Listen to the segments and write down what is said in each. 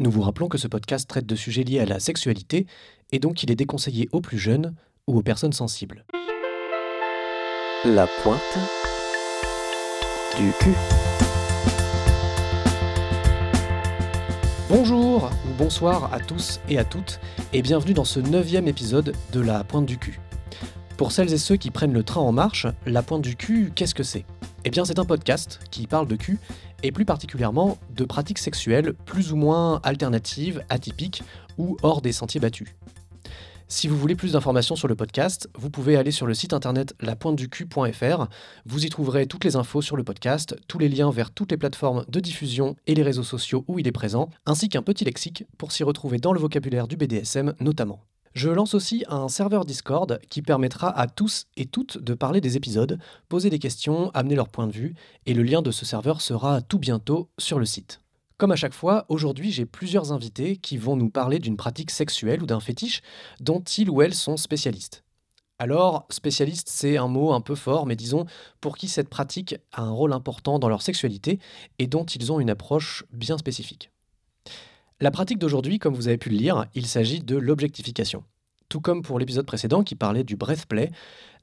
Nous vous rappelons que ce podcast traite de sujets liés à la sexualité et donc il est déconseillé aux plus jeunes ou aux personnes sensibles. La pointe du cul. Bonjour ou bonsoir à tous et à toutes et bienvenue dans ce neuvième épisode de La Pointe du cul. Pour celles et ceux qui prennent le train en marche, La Pointe du cul, qu'est-ce que c'est? Eh bien c'est un podcast qui parle de cul et plus particulièrement de pratiques sexuelles plus ou moins alternatives, atypiques ou hors des sentiers battus. Si vous voulez plus d'informations sur le podcast, vous pouvez aller sur le site internet lapointeducu.fr. Vous y trouverez toutes les infos sur le podcast, tous les liens vers toutes les plateformes de diffusion et les réseaux sociaux où il est présent, ainsi qu'un petit lexique pour s'y retrouver dans le vocabulaire du BDSM notamment. Je lance aussi un serveur Discord qui permettra à tous et toutes de parler des épisodes, poser des questions, amener leur point de vue, et le lien de ce serveur sera tout bientôt sur le site. Comme à chaque fois, aujourd'hui j'ai plusieurs invités qui vont nous parler d'une pratique sexuelle ou d'un fétiche dont ils ou elles sont spécialistes. Alors, spécialiste, c'est un mot un peu fort, mais disons pour qui cette pratique a un rôle important dans leur sexualité et dont ils ont une approche bien spécifique. La pratique d'aujourd'hui, comme vous avez pu le lire, il s'agit de l'objectification. Tout comme pour l'épisode précédent qui parlait du breathplay,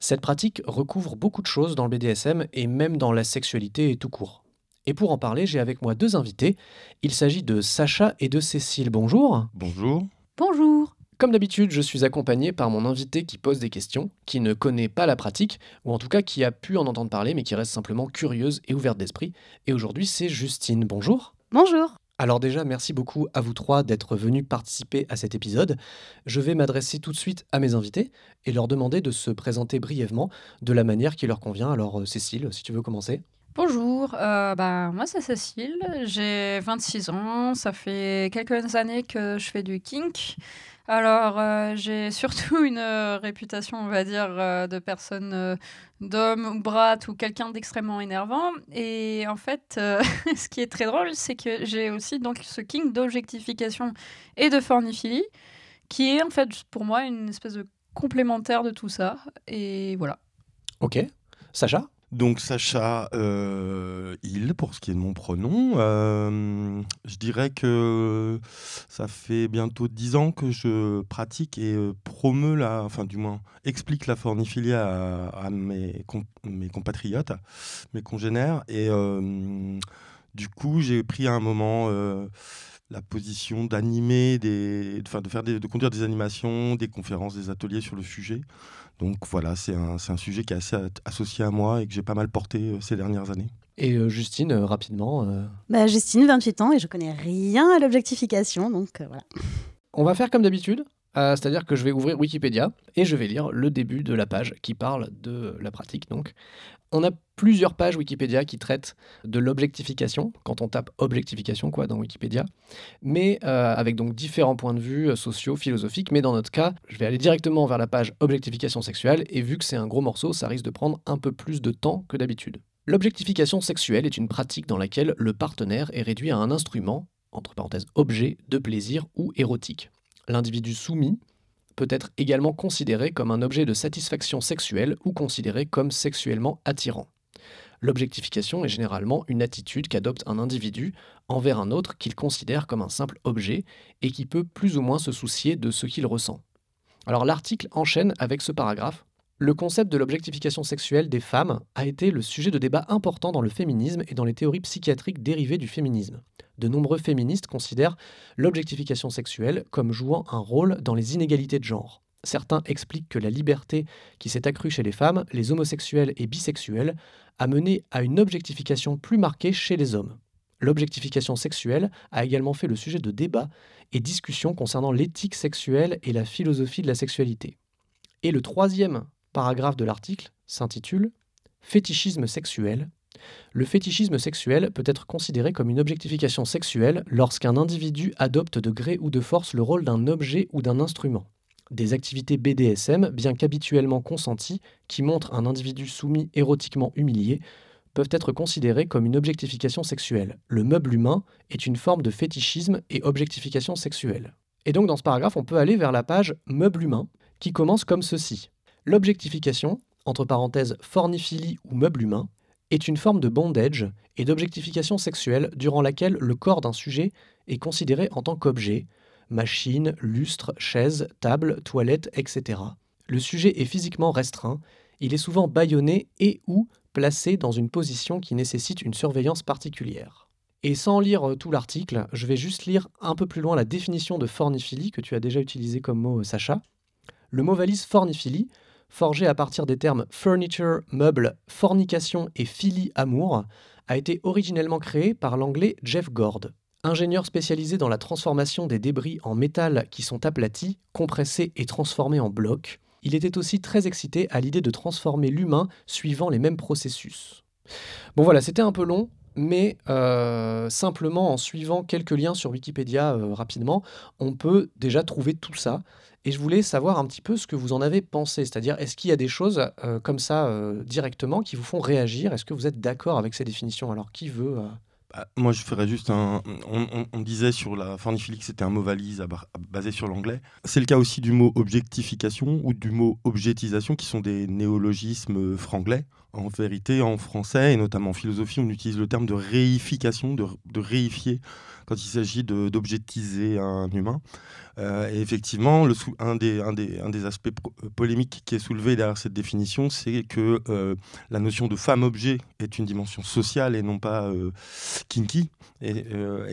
cette pratique recouvre beaucoup de choses dans le BDSM et même dans la sexualité tout court. Et pour en parler, j'ai avec moi deux invités. Il s'agit de Sacha et de Cécile. Bonjour. Bonjour. Bonjour. Comme d'habitude, je suis accompagné par mon invité qui pose des questions, qui ne connaît pas la pratique, ou en tout cas qui a pu en entendre parler, mais qui reste simplement curieuse et ouverte d'esprit. Et aujourd'hui, c'est Justine. Bonjour. Bonjour. Alors déjà, merci beaucoup à vous trois d'être venus participer à cet épisode. Je vais m'adresser tout de suite à mes invités et leur demander de se présenter brièvement de la manière qui leur convient. Alors euh, Cécile, si tu veux commencer. Bonjour, euh, bah, moi c'est Cécile, j'ai 26 ans, ça fait quelques années que je fais du kink. Alors euh, j'ai surtout une euh, réputation, on va dire, de personne d'homme ou brat ou quelqu'un d'extrêmement énervant. Et en fait, ce qui est très drôle, c'est que j'ai aussi donc ce kink d'objectification et de forniphilie, qui est en fait pour moi une espèce de complémentaire de tout ça. Et voilà. Ok. Sacha? Donc Sacha, euh, il, pour ce qui est de mon pronom, euh, je dirais que ça fait bientôt dix ans que je pratique et euh, promeut la, enfin du moins explique la forniphilie à, mes, compatriotes, mes congénères. Et du coup, j'ai pris à un moment la position d'animer, des, de, faire de conduire des animations, des conférences, des ateliers sur le sujet. Donc voilà, c'est un, un, sujet qui est assez associé à moi et que j'ai pas mal porté euh, ces dernières années. Et euh, Justine, euh, rapidement bah, Justine, 28 ans, et je connais rien à l'objectification, donc voilà. On va faire comme d'habitude, c'est-à-dire que je vais ouvrir Wikipédia et je vais lire le début de la page qui parle de la pratique. Donc, on a plusieurs pages Wikipédia qui traitent de l'objectification, quand on tape objectification quoi dans Wikipédia, mais euh, avec donc différents points de vue euh, sociaux, philosophiques. Mais dans notre cas, je vais aller directement vers la page objectification sexuelle, et vu que c'est un gros morceau, ça risque de prendre un peu plus de temps que d'habitude. L'objectification sexuelle est une pratique dans laquelle le partenaire est réduit à un instrument, entre parenthèses objet, de plaisir ou érotique. L'individu soumis peut être également considéré comme un objet de satisfaction sexuelle ou considéré comme sexuellement attirant. L'objectification est généralement une attitude qu'adopte un individu envers un autre qu'il considère comme un simple objet et qui peut plus ou moins se soucier de ce qu'il ressent. Alors l'article enchaîne avec ce paragraphe. Le concept de l'objectification sexuelle des femmes a été le sujet de débats importants dans le féminisme et dans les théories psychiatriques dérivées du féminisme de nombreux féministes considèrent l'objectification sexuelle comme jouant un rôle dans les inégalités de genre. Certains expliquent que la liberté qui s'est accrue chez les femmes, les homosexuels et bisexuels a mené à une objectification plus marquée chez les hommes. L'objectification sexuelle a également fait le sujet de débats et discussions concernant l'éthique sexuelle et la philosophie de la sexualité. Et le troisième paragraphe de l'article s'intitule Fétichisme sexuel, le fétichisme sexuel peut être considéré comme une objectification sexuelle lorsqu'un individu adopte de gré ou de force le rôle d'un objet ou d'un instrument. Des activités BDSM, bien qu'habituellement consenties, qui montrent un individu soumis érotiquement humilié, peuvent être considérées comme une objectification sexuelle. Le meuble humain est une forme de fétichisme et objectification sexuelle. Et donc dans ce paragraphe, on peut aller vers la page Meuble humain, qui commence comme ceci. L'objectification, entre parenthèses forniphilie ou meuble humain, est une forme de bondage et d'objectification sexuelle durant laquelle le corps d'un sujet est considéré en tant qu'objet, machine, lustre, chaise, table, toilette, etc. Le sujet est physiquement restreint, il est souvent bâillonné et ou placé dans une position qui nécessite une surveillance particulière. Et sans lire euh, tout l'article, je vais juste lire un peu plus loin la définition de forniphilie que tu as déjà utilisé comme mot, euh, Sacha. Le mot valise forniphilie, forgé à partir des termes furniture, meuble, fornication et philie amour, a été originellement créé par l'anglais Jeff Gord. Ingénieur spécialisé dans la transformation des débris en métal qui sont aplatis, compressés et transformés en blocs, il était aussi très excité à l'idée de transformer l'humain suivant les mêmes processus. Bon voilà, c'était un peu long, mais euh, simplement en suivant quelques liens sur Wikipédia euh, rapidement, on peut déjà trouver tout ça. Et je voulais savoir un petit peu ce que vous en avez pensé, c'est-à-dire est-ce qu'il y a des choses euh, comme ça directement qui vous font réagir? Est-ce que vous êtes d'accord avec ces définitions? Alors qui veut bah, moi, je ferais juste un. On, disait sur la forniphilie que c'était un mot valise basé sur l'anglais. C'est le cas aussi du mot objectification ou du mot objetisation, qui sont des néologismes franglais. En vérité, en français et notamment en philosophie, on utilise le terme de réification, de, de réifier quand il s'agit d'objectiser un humain. Euh, et effectivement, un, des, aspects euh, polémiques qui est soulevé derrière cette définition, c'est que euh, la notion de femme-objet est une dimension sociale et non pas kinky, et,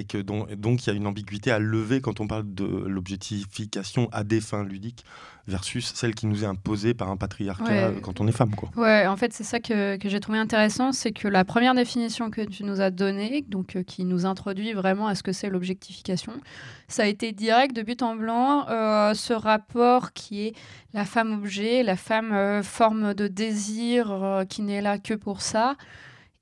que donc il y a une ambiguïté à lever quand on parle de l'objectification à des fins ludiques versus celle qui nous est imposée par un patriarcat quand on est femme. Quoi. Ouais, en fait, c'est ça que, que j'ai trouvé intéressant, c'est que la première définition que tu nous as donnée, donc qui nous introduit vraiment à ce que c'est l'objectification, ça a été direct de but en blanc, euh, ce rapport qui est la femme objet, la femme euh, forme de désir euh, qui n'est là que pour ça.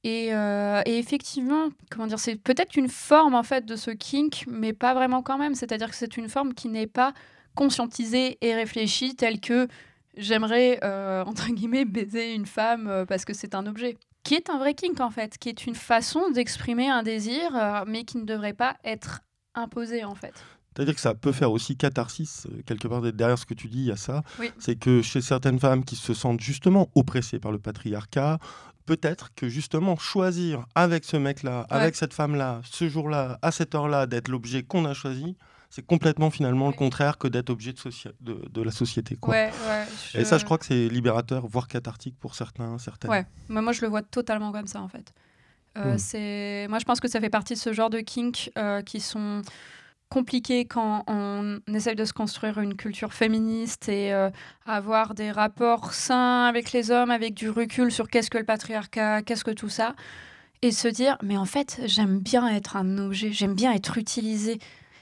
Et, et effectivement, comment dire, c'est peut-être une forme en fait de ce kink, mais pas vraiment quand même. C'est-à-dire que c'est une forme qui n'est pas conscientisée et réfléchie telle que j'aimerais entre guillemets baiser une femme parce que c'est un objet qui est un vrai kink en fait, qui est une façon d'exprimer un désir, mais qui ne devrait pas être imposé en fait. C'est-à-dire que ça peut faire aussi catharsis, euh, quelque part derrière ce que tu dis, il y a ça. C'est que chez certaines femmes qui se sentent justement oppressées par le patriarcat, peut-être que justement choisir avec ce mec-là, avec cette femme-là, ce jour-là, à cette heure-là, d'être l'objet qu'on a choisi, c'est complètement finalement le contraire que d'être objet de, de, la société. Quoi. Et ça, je crois que c'est libérateur, voire cathartique pour certains, certaines. Ouais, moi je le vois totalement comme ça en fait. Euh, hmm. c'est... Moi je pense que ça fait partie de ce genre de kink euh, qui sont compliqué quand on essaye de se construire une culture féministe et euh, avoir des rapports sains avec les hommes, avec du recul sur qu'est-ce que le patriarcat, qu'est-ce que tout ça, et se dire, mais en fait, j'aime bien être un objet, j'aime bien être utilisé,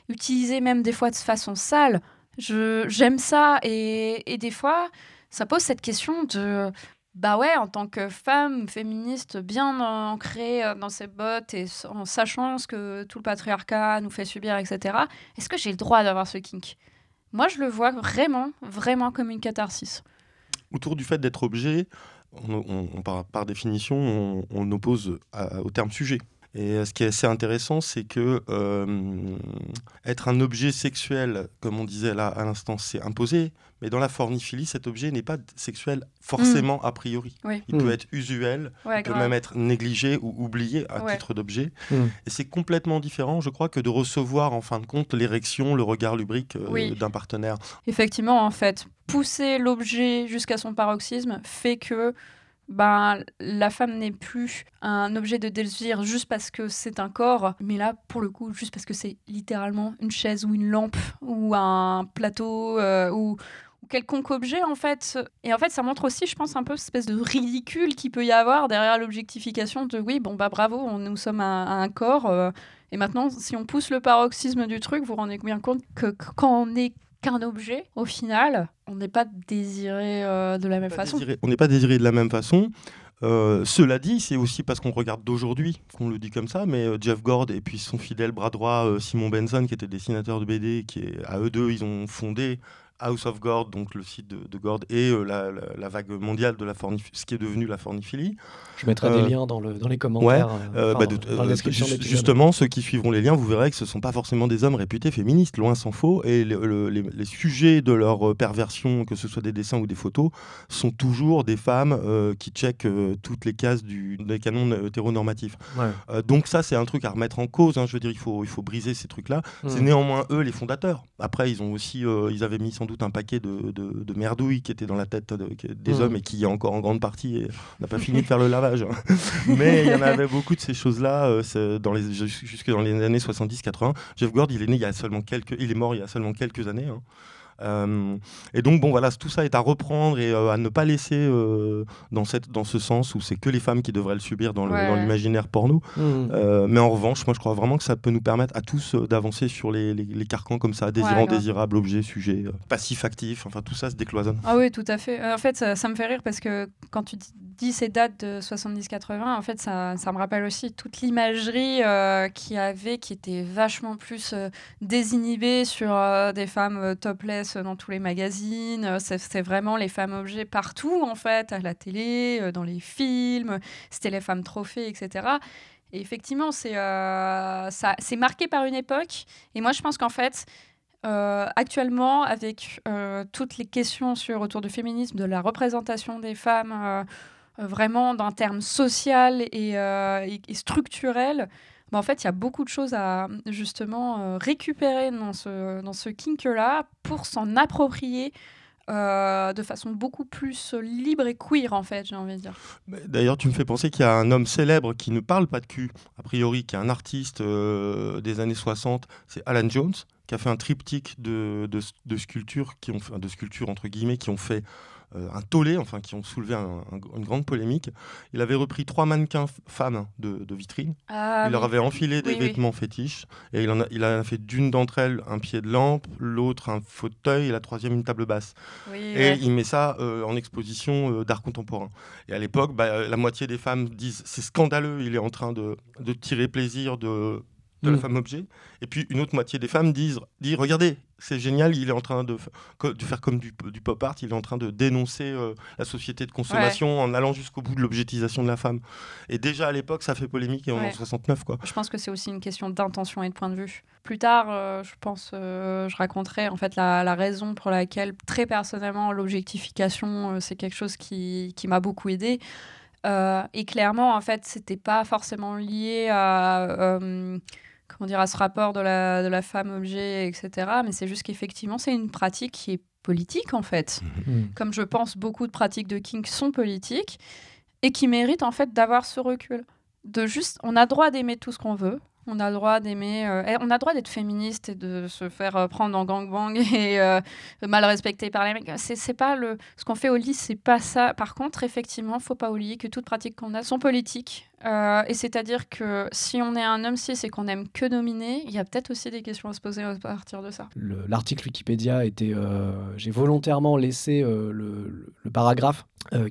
utilisé même des fois de façon sale. J'aime ça, et, et des fois, ça pose cette question de bah ouais, en tant que femme féministe bien ancrée euh, dans ses bottes et en sachant ce que tout le patriarcat nous fait subir, etc., est-ce que j'ai le droit d'avoir ce kink? Moi, je le vois vraiment, vraiment comme une catharsis. Autour du fait d'être objet, on, par, définition, on, oppose au terme sujet. Et euh, ce qui est assez intéressant, c'est que euh, être un objet sexuel, comme on disait là à l'instant, c'est imposé, mais dans la forniphilie, cet objet n'est pas sexuel forcément mm. a priori. Il peut mm. être usuel, il peut même être négligé ou oublié à titre d'objet. Mm. Et c'est complètement différent, je crois, que de recevoir en fin de compte l'érection, le regard lubrique euh, d'un partenaire. Effectivement, en fait, pousser l'objet jusqu'à son paroxysme fait que ben, la femme n'est plus un objet de désir juste parce que c'est un corps, mais là, pour le coup, juste parce que c'est littéralement une chaise ou une lampe ou un plateau euh, ou, quelconque objet en fait. Et en fait, ça montre aussi, je pense, un peu cette espèce de ridicule qu'il peut y avoir derrière l'objectification de oui, bon bah bravo, on, nous sommes un, un corps. Euh, et maintenant, si on pousse le paroxysme du truc, vous vous rendez bien compte que quand on est qu'un objet, au final, on n'est pas désiré euh, de la même façon. on n'est pas désiré de la même façon. Euh, cela dit, c'est aussi parce qu'on regarde d'aujourd'hui qu'on le dit comme ça, mais euh, Jeff Gord et puis son fidèle bras droit Simon Benson, qui était dessinateur de BD, qui est, à eux deux, ils ont fondé House of Gord, donc le site de, de Gord, et euh, la, la- la vague mondiale de la ce qui est devenu la forniphilie. Je mettrai Euh, des liens dans, le, dans les commentaires. euh, Euh, enfin, bah, de- dans la euh, description de ju- l'épisode. justement, ceux qui suivront les liens, vous verrez que ce ne sont pas forcément des hommes réputés féministes, loin s'en faut, et le- le- les, les sujets de leur euh, perversion, que ce soit des dessins ou des photos, sont toujours des femmes euh, qui checkent euh, toutes les cases du, des canons hétéronormatifs. Ouais. Euh, donc ça, c'est un truc à remettre en cause. hein. Je veux dire, il faut, il faut briser ces trucs-là. C'est Mm. néanmoins eux les fondateurs. Après, ils ont aussi, euh, ils avaient mis sans doute un paquet de, de, de merdouilles qui étaient dans la tête de- des Mm. hommes et qui encore en grande partie et on n'a pas fini de faire le lavage. hein. Mais il y en avait beaucoup de ces choses-là euh, dans les jusque dans les années 70-80. Jeff Gord, il est né il y a seulement quelques, il est mort il y a seulement quelques années. hein. Euh, et donc bon voilà, tout ça est à reprendre et euh, à ne pas laisser euh, dans, cette, dans ce sens où c'est que les femmes qui devraient le subir dans Ouais. l'imaginaire porno. Mm. Euh, mais en revanche, moi je crois vraiment que ça peut nous permettre à tous euh, d'avancer sur les, les- les carcans comme ça, désirant, désirable, objet, sujet, euh, passif, actif, enfin tout ça se décloisonne. Ah oui, tout à fait. En fait, ça, ça me fait rire parce que quand tu dis- ces dates de 70-80, en fait, ça, ça me rappelle aussi toute l'imagerie euh, qu'il y avait qui était vachement plus euh, désinhibée sur euh, des femmes euh, topless dans tous les magazines. Euh, c'est- vraiment les femmes objets partout, en fait, à la télé, euh, dans les films. C'était les femmes trophées, etc. Et effectivement, c'est euh, marqué par une époque. Et moi, je pense qu'en fait, euh, actuellement, avec euh, toutes les questions sur autour du féminisme, de la représentation des femmes, euh, euh, vraiment d'un terme social euh, et structurel, en fait, il y a beaucoup de choses à justement euh, récupérer dans ce, dans ce kink-là pour s'en approprier. euh, de façon beaucoup plus libre et queer en fait j'ai envie de dire D'ailleurs, tu me fais penser qu'il y a un homme célèbre qui ne parle pas de cul, a priori, qui est un artiste euh, des années 60, c'est Alan Jones, qui a fait un triptyque de, de, sculptures, qui ont, de sculptures entre guillemets, qui ont fait un tollé, enfin qui ont soulevé un- un- une grande polémique. Il avait repris trois mannequins femmes de, de vitrine. Ah il leur avait enfilé des Oui, oui. vêtements fétiches et il en a, il a fait d'une d'entre elles un pied de lampe, l'autre un fauteuil et la troisième une table basse. Oui, Et ouais. il met ça euh, en exposition euh, d'art contemporain. Et à l'époque, bah, euh, la moitié des femmes disent c'est scandaleux, il est en train de, de tirer plaisir de, de la Mm. femme objet. Et puis une autre moitié des femmes disent, regardez, c'est génial, il est en train de, faire comme du, du pop art, il est en train de dénoncer euh, la société de consommation en allant jusqu'au bout de l'objectisation de la femme. Et déjà à l'époque, ça fait polémique et on est en Ouais. 69 quoi. Je pense que c'est aussi une question d'intention et de point de vue. Plus tard, euh, je pense, euh, je raconterai en fait la, la raison pour laquelle, très personnellement, l'objectification, c'est quelque chose qui, qui m'a beaucoup aidé. Euh, et clairement, en fait, c'était pas forcément lié à, euh, comment dire, à ce rapport de la, de la femme objet, etc. Mais c'est juste qu'effectivement, c'est une pratique qui est politique, en fait Mm. comme je pense beaucoup de pratiques de kink sont politiques et qui méritent en fait d'avoir ce recul. De juste, on a droit d'aimer tout ce qu'on veut. On a le droit d'aimer, euh, et on a le droit d'être féministe et de se faire euh, prendre en gangbang et euh, mal respecté par les mecs. C'est pas le, ce qu'on fait au lit, c'est pas ça. Par contre, effectivement, faut pas oublier que toutes pratiques qu'on a sont politiques. Euh, et c'est-à-dire que si on est un homme cis et qu'on aime que dominer, il y a peut-être aussi des questions à se poser à partir de ça. Le- L'article Wikipédia était. euh, J'ai volontairement laissé euh, le, le- paragraphe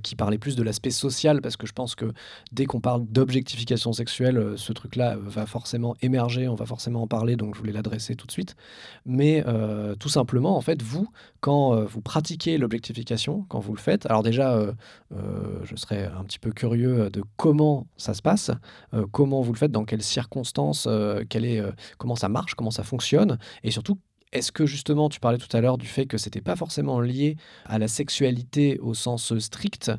qui parlait plus de l'aspect social parce que je pense que dès qu'on parle d'objectification sexuelle, ce truc-là va forcément émerger, on va forcément en parler, donc je voulais l'adresser tout de suite. Mais tout simplement, en fait, vous, quand vous pratiquez l'objectification, quand vous le faites, alors déjà, je serais un petit peu curieux de comment ça se passe, euh, comment vous le faites, dans quelles circonstances, euh, quel est, euh, comment ça marche, comment ça fonctionne, et surtout, est-ce que justement, tu parlais tout à l'heure du fait que c'était pas forcément lié à la sexualité au sens strict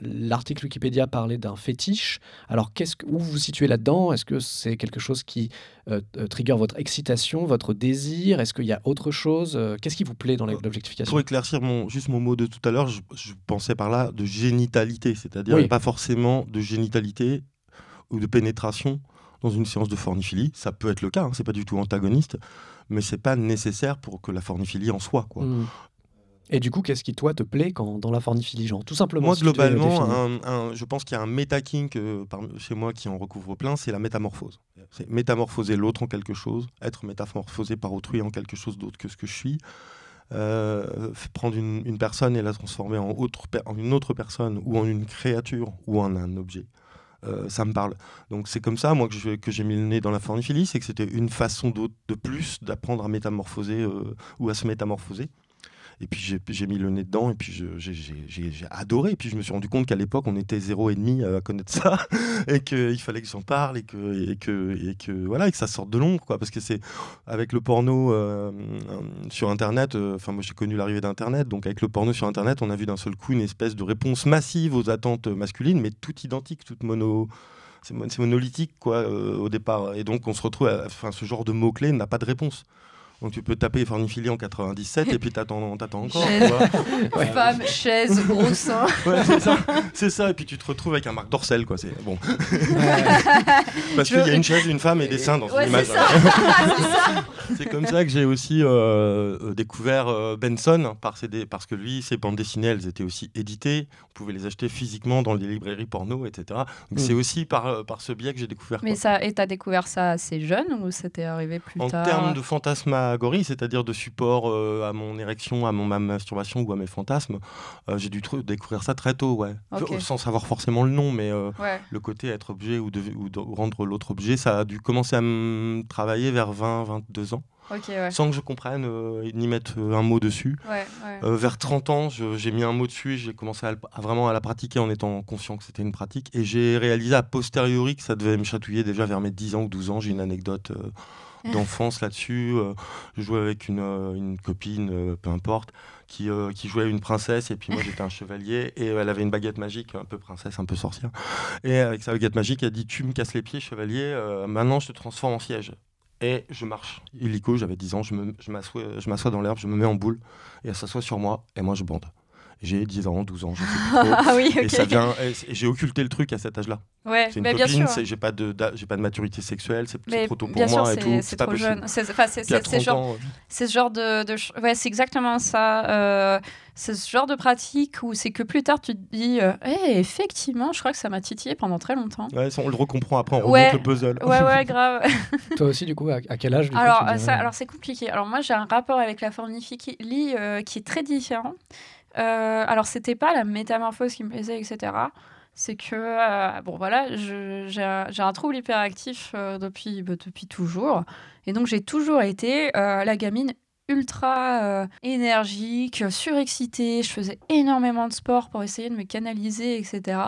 L'article Wikipédia parlait d'un fétiche. Alors, qu'est-ce que, où vous vous situez là-dedans? Est-ce que c'est quelque chose qui euh, trigger votre excitation, votre désir? Est-ce qu'il y a autre chose? Qu'est-ce qui vous plaît dans l'objectification? Pour éclaircir mon, juste mon mot de tout à l'heure, je, je pensais par là de génitalité, c'est-à-dire Oui. pas forcément de génitalité ou de pénétration dans une séance de forniphilie. Ça peut être le cas, hein, c'est pas du tout antagoniste, mais c'est pas nécessaire pour que la forniphilie en soit. Quoi. Hmm. Et du coup, qu'est-ce qui, toi, te plaît quand, dans la forniphilie genre, Tout simplement. Moi, globalement, définir. un- un- je pense qu'il y a un méta-kink euh, chez moi qui en recouvre plein, c'est la métamorphose. C'est métamorphoser l'autre en quelque chose, être métamorphosé par autrui en quelque chose d'autre que ce que je suis. Euh, prendre une, une personne et la transformer en, autre, en une autre personne ou en une créature ou en un objet. Euh, ça me parle. Donc c'est comme ça, moi, que j'ai mis le nez dans la forniphilie, c'est que c'était une façon de plus d'apprendre à métamorphoser euh, ou à se métamorphoser. Et puis j'ai mis le nez dedans et puis j'ai- adoré. Et puis je me suis rendu compte qu'à l'époque, on était zéro et demi à connaître ça et qu'il fallait que j'en parle et que, et, que, et, que, voilà, et que ça sorte de l'ombre. Parce que c'est avec le porno euh, euh, sur Internet, euh, enfin moi j'ai connu l'arrivée d'Internet, donc avec le porno sur Internet, on a vu d'un seul coup une espèce de réponse massive aux attentes masculines, mais toute identique, toute monolithique quoi euh, au départ et donc on se retrouve enfin ce genre de mots clés n'a pas de réponse donc tu peux taper forniphilie en 97 et puis t'attends t'attends encore. Femme, chaise, gros sein. Ouais, c'est ça, c'est ça. Et puis tu te retrouves avec un Marc Dorcel, quoi. C'est bon. Parce qu'il y a une chaise, une femme et des seins dans Ouais, une image. c'est comme ça que j'ai aussi euh, euh, découvert euh, Benson par dé- parce que lui, ses bandes dessinées, elles étaient aussi éditées. On pouvait les acheter physiquement dans les librairies porno, etc. Donc Mm. c'est aussi par, euh, par ce biais que j'ai découvert. Mais quoi. ça, et t'as découvert ça assez jeune ou c'était arrivé plus En tard termes de fantasmagorie, c'est-à-dire de support euh, à mon érection, à mon, ma masturbation ou à mes fantasmes, euh, j'ai dû découvrir ça très tôt, ouais. Sans savoir forcément le nom, mais euh, Ouais. le côté être objet ou, de- ou de rendre l'autre objet, ça a dû commencer à me travailler vers 20-22 ans, Ok, ouais. sans que je comprenne ni mettre un mot dessus. Ouais, vers 30 ans, j'ai mis un mot dessus et j'ai commencé à, à vraiment à la pratiquer en étant conscient que c'était une pratique. Et j'ai réalisé a posteriori que ça devait me chatouiller déjà vers mes 10 ans ou 12 ans. J'ai une anecdote d'enfance là-dessus. Euh, je jouais avec une, euh, une copine, euh, peu importe, qui, qui jouait une princesse et puis moi j'étais un chevalier et elle avait une baguette magique, un peu princesse, un peu sorcière. Et avec sa baguette magique, elle dit Tu me casses les pieds, chevalier, maintenant je te transforme en siège. Et je marche. Illico, j'avais 10 ans, je m'assois je m'assois dans l'herbe, je me mets en boule et elle s'assoit sur moi et moi je bande. J'ai 10 ans, 12 ans, je sais plus trop. Ah oui, ok. Et ça vient, j'ai occulté le truc à cet âge-là. Ouais, C'est une mais bien copine, sûr. c'est- j'ai pas de, j'ai pas de maturité sexuelle, c'est trop tôt pour bien sûr, moi et tout. c'est c'est pas trop possible. jeune. C'est enfin, c'est- Puis à c'est- c'est 30 genre, euh, c'est ce genre de, ouais, c'est exactement ça. euh, c'est ce genre de pratique où c'est que plus tard tu te dis, euh, Eh, effectivement, je crois que ça m'a titillé pendant très longtemps. ouais, on le recomprend après, on Ouais. remonte le puzzle. Ouais, ouais, grave. Toi aussi, du coup, à, à quel âge du coup, Alors, tu euh, ça, alors c'est compliqué. Alors moi, j'ai un rapport avec la forniphilie euh, qui est très différent. Euh, alors, c'était pas la métamorphose qui me plaisait, etc. C'est que, euh, bon voilà, j'ai un, trouble hyperactif euh, depuis, bah, depuis toujours. Et donc, j'ai toujours été la gamine ultra énergique, surexcitée. Je faisais énormément de sport pour essayer de me canaliser, etc.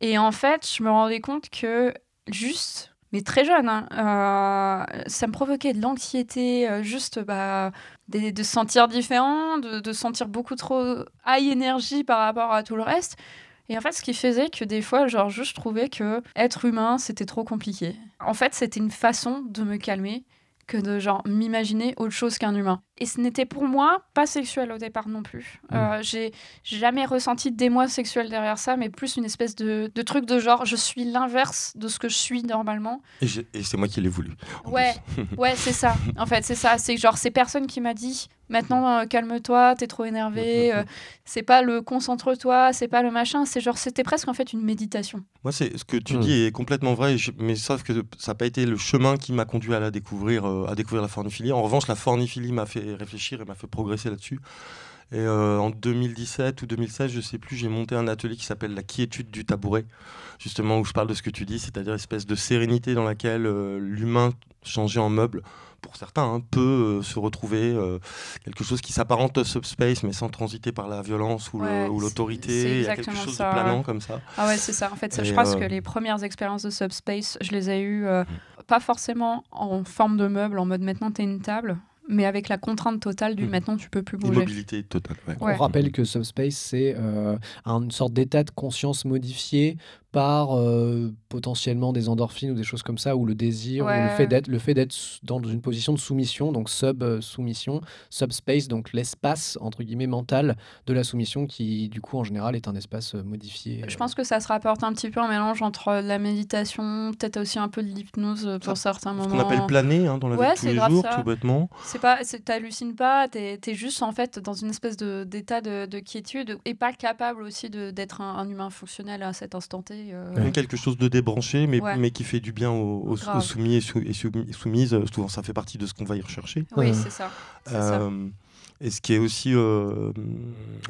Et en fait, je me rendais compte que juste, mais très jeune, hein, ça me provoquait de l'anxiété, juste bah, de se sentir différent, de, de sentir beaucoup trop high énergie par rapport à tout le reste. Et en fait, ce qui faisait que des fois, genre, je trouvais que être humain, c'était trop compliqué. En fait, c'était une façon de me calmer que de genre m'imaginer autre chose qu'un humain. Et ce n'était pour moi pas sexuel au départ non plus. Euh, j'ai jamais ressenti d'émoi sexuel derrière ça, mais plus une espèce de, de truc de genre je suis l'inverse de ce que je suis normalement. Et, c'est moi qui l'ai voulu. Ouais, ouais, c'est ça. En fait, c'est ça. C'est genre ces personnes qui m'a dit maintenant euh, calme-toi, t'es trop énervé. euh, c'est pas le concentre-toi, c'est pas le machin. C'est genre c'était presque en fait une méditation. Moi, c'est ce que tu dis est complètement vrai, je- mais sauf que ça n'a pas été le chemin qui m'a conduit à la découvrir, euh, à découvrir la forniphilie. En revanche, la forniphilie m'a fait réfléchir et m'a fait progresser là-dessus. Et euh, en 2017 ou 2016, je sais plus, j'ai monté un atelier qui s'appelle la quiétude du tabouret, justement où je parle de ce que tu dis, c'est-à-dire espèce de sérénité dans laquelle euh, l'humain changé en meuble, pour certains, hein, peut euh, se retrouver quelque chose qui s'apparente au subspace, mais sans transiter par la violence ou Ouais, l'autorité. Il y a quelque chose ça, de planant comme ça. Ah ouais, c'est ça. En fait, ça, je pense que les premières expériences de Subspace, je les ai eues euh, pas forcément en forme de meuble, en mode maintenant t'es une table, mais avec la contrainte totale du Mhm. maintenant tu peux plus bouger. Immobilité totale. ouais. Ouais. On rappelle que Subspace, c'est euh, une sorte d'état de conscience modifié par euh, potentiellement des endorphines ou des choses comme ça, ou le désir, ou le fait d'être, le fait d'être dans une position de soumission, donc sub euh, soumission, subspace, donc l'espace entre guillemets mental de la soumission, qui du coup en général est un espace euh, modifié. Je pense que ça se rapporte un petit peu un mélange entre la méditation, peut-être aussi un peu de l'hypnose pour certains Ce moments. qu'on appelle planer hein, dans la Ouais, vie de tous c'est les jours, ça. tout bêtement. C'est pas, t'hallucines pas, t'es es juste en fait dans une espèce de d'état de, de quiétude et pas capable aussi de- d'être un, un humain fonctionnel à cet instant T. euh. Quelque chose de débranché, mais, Ouais. mais qui fait du bien aux, aux- Grave. aux soumis et, sou- et soumis- soumises. Souvent, ça fait partie de ce qu'on va y rechercher. Oui, Euh, c'est ça. Euh, et ce qui est aussi euh,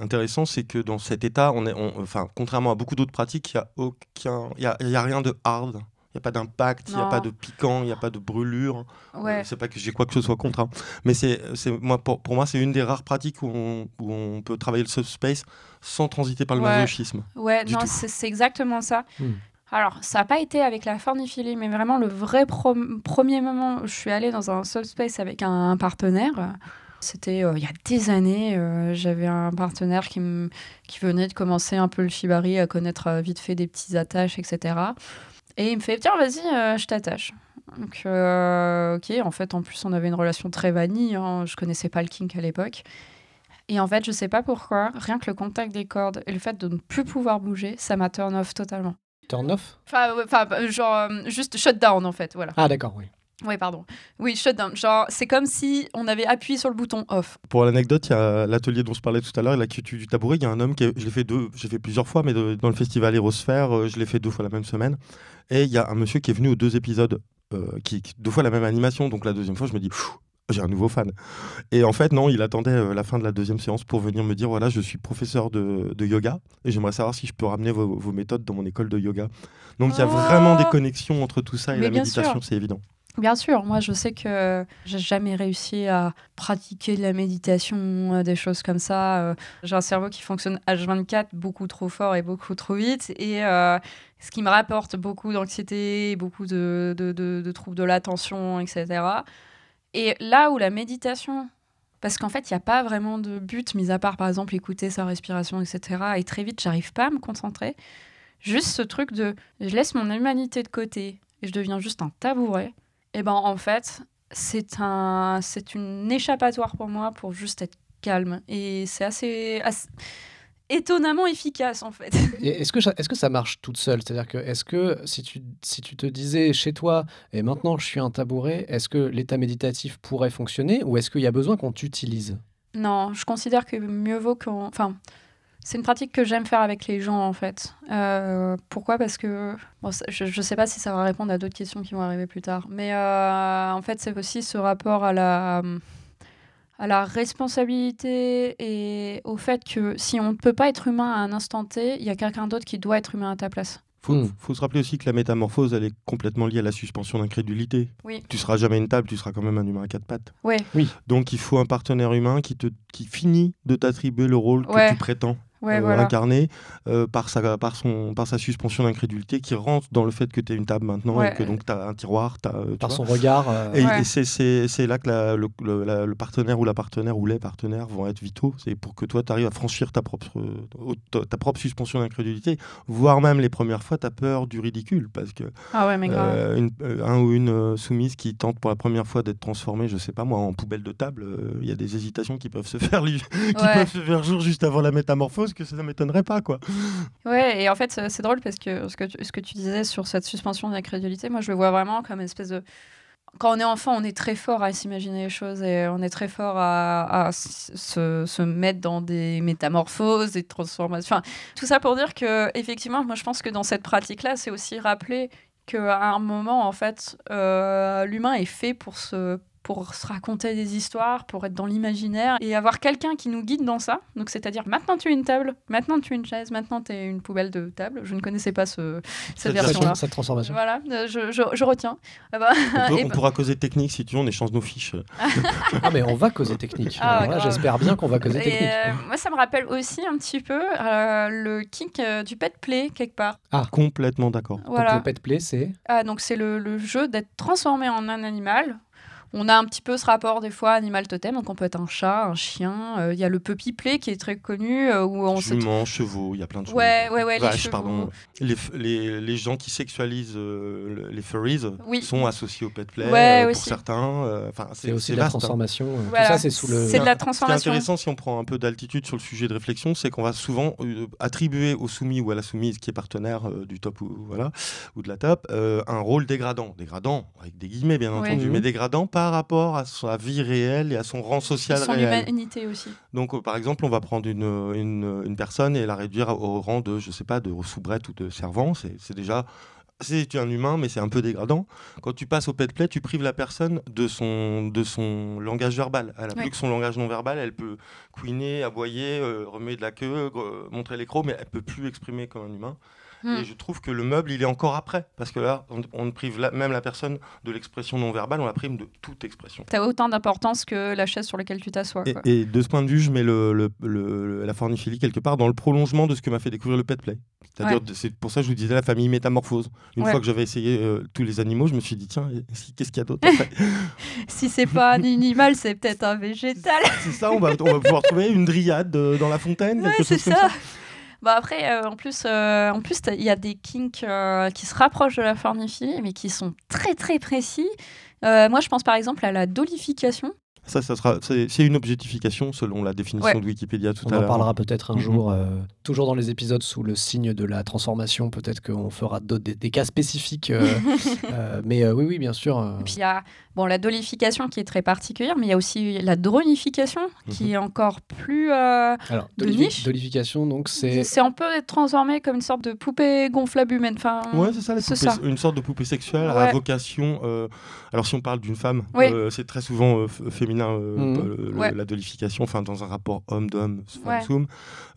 intéressant, c'est que dans cet état, on est, on- enfin, contrairement à beaucoup d'autres pratiques, il n'y a, aucun- il y a, il y a rien de hard. Il n'y a pas d'impact, il n'y a pas de piquant, il n'y a pas de brûlure. Ouais. Euh, c'est pas que j'ai quoi que ce soit contre. hein. Mais c'est, c'est, moi, pour, pour moi, c'est une des rares pratiques où on, où on peut travailler le subspace sans transiter par le Ouais. masochisme. Ouais, non, c'est exactement ça. Hmm. Alors, ça n'a pas été avec la forniphilie, mais vraiment le vrai premier moment où je suis allée dans un subspace avec un partenaire. C'était euh, il y a des années. euh, J'avais un partenaire qui, venait de commencer un peu le shibari, à connaître euh, vite fait des petites attaches, etc. Et il me fait Tiens, vas-y, euh, je t'attache. Donc, euh, ok, en fait, en plus, on avait une relation très vanille. Hein, je connaissais pas le kink à l'époque. Et en fait, je sais pas pourquoi, rien que le contact des cordes et le fait de ne plus pouvoir bouger, ça m'a turn off totalement. Turn off? Enfin, ouais, enfin, euh, genre, euh, juste shut down en fait, voilà. Ah, d'accord, oui. Oui, pardon. Oui, shut down. Genre, c'est comme si on avait appuyé sur le bouton off. Pour l'anecdote, il y a l'atelier dont je parlais tout à l'heure, la culture du tabouret. Il y a un homme qui, a- je l'ai fait deux, j'ai fait plusieurs fois, mais de- dans le festival Aérosphère, euh, je l'ai fait deux fois la même semaine. Et il y a un monsieur qui est venu aux deux épisodes, euh, qui, qui- deux fois la même animation. Donc la deuxième fois, je me dis, Pfff, j'ai un nouveau fan. Et en fait, non, il attendait euh, la fin de la deuxième séance pour venir me dire, voilà, je suis professeur de, de yoga et j'aimerais savoir si je peux ramener vos, vos méthodes dans mon école de yoga. Donc il y a Oh. vraiment des connexions entre tout ça et Mais la méditation, c'est évident. Bien sûr, moi je sais que j'ai jamais réussi à pratiquer de la méditation, euh, des choses comme ça. Euh, J'ai un cerveau qui fonctionne H24 beaucoup trop fort et beaucoup trop vite. Et euh, ce qui me rapporte beaucoup d'anxiété, beaucoup de, de, de- de troubles de l'attention, etc. Et là où la méditation, parce qu'en fait il n'y a pas vraiment de but, mis à part par exemple écouter sa respiration, etc. Et très vite j'arrive pas à me concentrer. Juste ce truc de je laisse mon humanité de côté et je deviens juste un tabouret. Et ben en fait, c'est un, c'est une échappatoire pour moi pour juste être calme. Et c'est assez, assez- étonnamment efficace en fait. Est-ce que, ça- est-ce que ça marche toute seule? C'est-à-dire que est-ce que si tu, si tu te disais chez toi, et maintenant je suis un tabouret, est-ce que l'état méditatif pourrait fonctionner ou est-ce qu'il y a besoin qu'on t'utilise? Non, je considère que mieux vaut qu'on. Enfin, c'est une pratique que j'aime faire avec les gens en fait. Euh, pourquoi? Parce que. bon, je ne sais pas si ça va répondre à d'autres questions qui vont arriver plus tard. Mais euh, en fait, c'est aussi ce rapport à la. À la responsabilité et au fait que si on ne peut pas être humain à un instant T, il y a quelqu'un d'autre qui doit être humain à ta place. Faut, Hmm. faut se rappeler aussi que la métamorphose, elle est complètement liée à la suspension d'incrédulité. Oui. Tu seras jamais une table, tu seras quand même un humain à quatre pattes. Ouais. Donc il faut un partenaire humain qui, te, qui finit de t'attribuer le rôle Ouais. que tu prétends Ouais, euh, voilà. incarner euh, par, sa, par, son, par sa suspension d'incrédulité qui rentre dans le fait que tu es une table maintenant Ouais. et que donc tu as un tiroir. As, euh, tu Par vois. son regard euh, Et, Ouais. et c'est- c'est c'est là que la- le, le- la- le partenaire ou la partenaire ou les partenaires vont être vitaux. C'est pour que toi, tu arrives à franchir ta propre, ta, propre suspension d'incrédulité, voire même les premières fois, tu as peur du ridicule. Parce que Ah ouais, mais grave. euh, une- un ou une soumise qui tente pour la première fois d'être transformée, je sais pas moi, en poubelle de table, euh, il y a des hésitations qui peuvent se faire, qui Ouais. peuvent se faire jour juste avant la métamorphose, que ça ne m'étonnerait pas. quoi. Ouais, et en fait, c'est drôle parce que ce, que tu, ce que tu disais sur cette suspension d'incrédulité, moi, je le vois vraiment comme une espèce de. Quand on est enfant, on est très fort à s'imaginer les choses et on est très fort à, se, se mettre dans des métamorphoses, des transformations. Enfin, tout ça pour dire que, effectivement, moi, je pense que dans cette pratique-là, c'est aussi rappeler qu'à un moment, en fait, euh, l'humain est fait pour se pour se raconter des histoires, pour être dans l'imaginaire et avoir quelqu'un qui nous guide dans ça. Donc, c'est-à-dire, maintenant tu es une table, maintenant tu es une chaise, maintenant tu es une poubelle de table. Je ne connaissais pas ce, cette Cette version-là. cette transformation. Voilà, euh, je, je, je retiens. Ah bah, On, peut- on bah- pourra causer technique si tu veux, on échange nos fiches. Ah, mais on va causer technique. Ah. J'espère bien qu'on va causer et, technique. euh, moi, ça me rappelle aussi un petit peu euh, le euh, du pet play, quelque part. Complètement d'accord. Donc le pet play, c'est. Ah, donc c'est le, le jeu d'être transformé en un animal. On a un petit peu ce rapport des fois animal totem, donc on peut être un chat, un chien. Euh, Il y a le puppy play qui est très connu euh, où on se Juments, chevaux, il y a plein de choses. Ouais, ouais, ouais, les Vaches, chevaux. pardon. Les, les, les gens qui sexualisent euh, le- les furries Oui. sont associés au pet play Ouais, euh, pour aussi. certains. euh, Enfin, C'est aussi de la hein. transformation. euh, Voilà. Tout ça, c'est sous le. C'est de la Ce qui est transformation. intéressant, si on prend un peu d'altitude sur le sujet de réflexion, c'est qu'on va souvent euh, attribuer au soumis ou à la soumise qui est partenaire euh, du top ou, voilà, ou de la top euh, un rôle dégradant. Dégradant, avec des guillemets bien entendu, mais dégradant par rapport à sa vie réelle et à son rang social Son réel. humanité aussi. Donc, euh, par exemple, on va prendre une, une, une personne et la réduire au rang de, je sais pas, de soubrette ou de servant. C'est c'est déjà. C'est un humain, mais c'est un peu dégradant. Quand tu passes au pet play, tu prives la personne de son, de son langage verbal. Elle a Oui. plus que son langage non verbal. Elle peut couiner, aboyer, euh, remuer de la queue, euh, montrer crocs, mais elle peut plus exprimer comme un humain. Hmm. Et je trouve que le meuble, il est encore après. Parce que là, on, on prive la- même la personne de l'expression non verbale, on la prime de toute expression. T'as autant d'importance que la chaise sur laquelle tu t'assois. Et, de ce point de vue, je mets le, le- le- la forniphilie quelque part dans le prolongement de ce que m'a fait découvrir le pet play. C'est-à-dire, Ouais. c'est pour ça que je vous disais la famille métamorphose. Une Ouais. fois que j'avais essayé euh, tous les animaux, je me suis dit, tiens, est-ce- qu'est-ce qu'il y a d'autre Si c'est pas un animal, c'est peut-être un végétal. C'est ça, on va, on va pouvoir trouver une dryade euh, dans la fontaine, Ouais, quelque c'est chose comme ça. Bah après, euh, en plus, euh, en plus, il y a des kinks euh, qui se rapprochent de la forniphilie, mais qui sont très très précis. Moi, je pense par exemple à la dolification. Ça, ça sera, c'est une objectification selon la définition Ouais. de Wikipédia tout On à en l'heure. parlera peut-être un Mhm. jour, euh, toujours dans les épisodes sous le signe de la transformation. Peut-être qu'on fera d'autres- des, des cas spécifiques. euh, euh, mais euh, oui, oui, bien sûr. euh, Et puis il y a bon, la dolification qui est très particulière, mais il y a aussi la dronification qui Mhm. est encore plus. euh, alors, de dolifi- niche. dolification, donc c'est. c'est un peu transformé comme une sorte de poupée gonflable humaine. Enfin, Ouais, c'est ça, poupées- ça. une sorte de poupée sexuelle à vocation. euh, alors, si on parle d'une femme, Oui. euh, c'est très souvent euh, f- féminin, euh, Mhm. le- le- Ouais. la dolification, enfin, dans un rapport homme-d'homme, Ouais.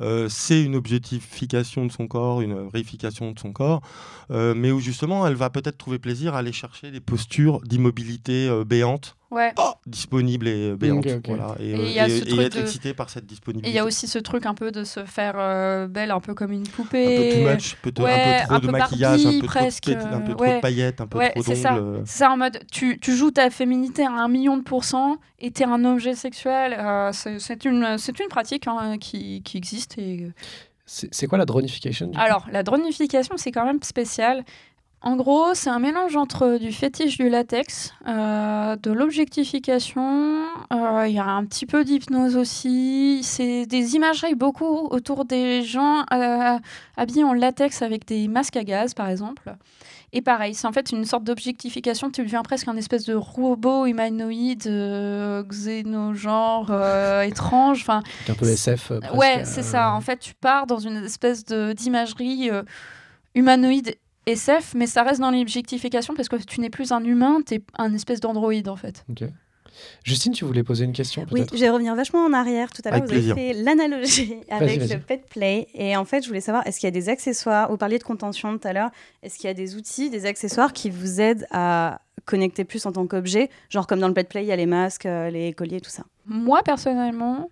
Euh, c'est une objectification de son corps, une réification de son corps, euh, mais où justement, elle va peut-être trouver plaisir à aller chercher des postures d'immobilité euh, béante, ouais. disponibles et euh, béantes. Ok, ok. Voilà, et, Et euh, et- et être de- excité par cette Et disponibilité. il y a aussi ce truc un peu de se faire euh, belle, un peu comme une un peu poupée. too much, peut- Ouais, un peu trop un de peu maquillage, Barbie, un peu, presque, trop, de, un peu trop ouais. de paillettes, un peu Ouais, trop c'est ça. d'ongles. C'est ça en mode, tu, tu joues ta féminité à un million de pourcents et t'es un objet sexuel. euh, c'est une, c'est une pratique hein, qui, qui existe. Et... C'est c'est quoi la dronification Alors, la dronification, c'est quand même spécial. En gros, c'est un mélange entre du fétiche du latex, euh, de l'objectification, euh, il y a un petit peu d'hypnose aussi. C'est des imageries beaucoup autour des gens euh, habillés en latex avec des masques à gaz, par exemple. Et pareil, c'est en fait une sorte d'objectification. Tu deviens presque un espèce de robot humanoïde, xénogenre, étrange. Enfin, Un peu SF. presque, Ouais, c'est ça. En fait, tu pars dans une espèce d'imagerie humanoïde SF, mais ça reste dans l'objectification parce que tu n'es plus un humain, tu es un espèce d'androïde en fait. Justine, tu voulais poser une question Oui, je vais revenir vachement en arrière. Tout à l'heure, Avec vous avez plaisir. fait l'analogie avec vas-y. le pet play. Et en fait, je voulais savoir, est-ce qu'il y a des accessoires Vous parliez de contention tout à l'heure. Est-ce qu'il y a des outils, des accessoires qui vous aident à connecter plus en tant qu'objet? Genre comme dans le pet play, il y a les masques, euh, les colliers, tout ça. Moi, personnellement,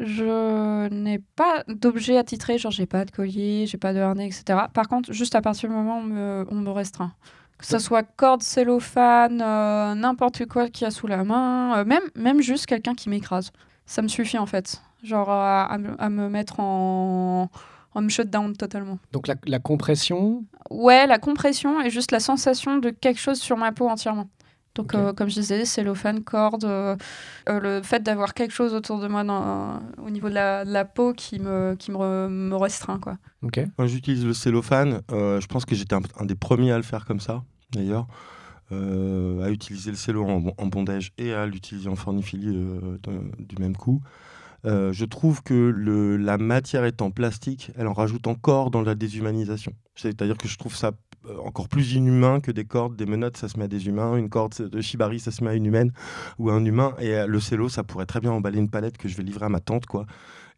je n'ai pas d'objet attitré, genre j'ai pas de collier, j'ai pas de harnais, etc. Par contre, juste à partir du moment où on me, on me restreint. Que ce soit corde, cellophane, euh, n'importe quoi qu'il y a sous la main, euh, même, même juste quelqu'un qui m'écrase. Ça me suffit en fait. Genre à, à me- à me mettre en, en me shutdown totalement. Donc la, la compression, Ouais, la compression et juste la sensation de quelque chose sur ma peau entièrement. Donc, euh, comme je disais, cellophane, corde, euh, euh, le fait d'avoir quelque chose autour de moi dans- au niveau de la, de la peau qui me, qui me, re- me restreint. Quoi. ok. Moi, j'utilise le cellophane. euh, je pense que j'étais un, un des premiers à le faire comme ça, d'ailleurs. euh, à utiliser le cello en, en bondage et à l'utiliser en forniphilie euh, de- du même coup. Euh, je trouve que le, la matière étant plastique, elle en rajoute encore dans la déshumanisation. C'est-à-dire que je trouve ça encore plus inhumain que des cordes, des menottes, ça se met à des humains, une corde de shibari, ça se met à une humaine ou à un humain, et euh, le cello, ça pourrait très bien emballer une palette que je vais livrer à ma tante, quoi.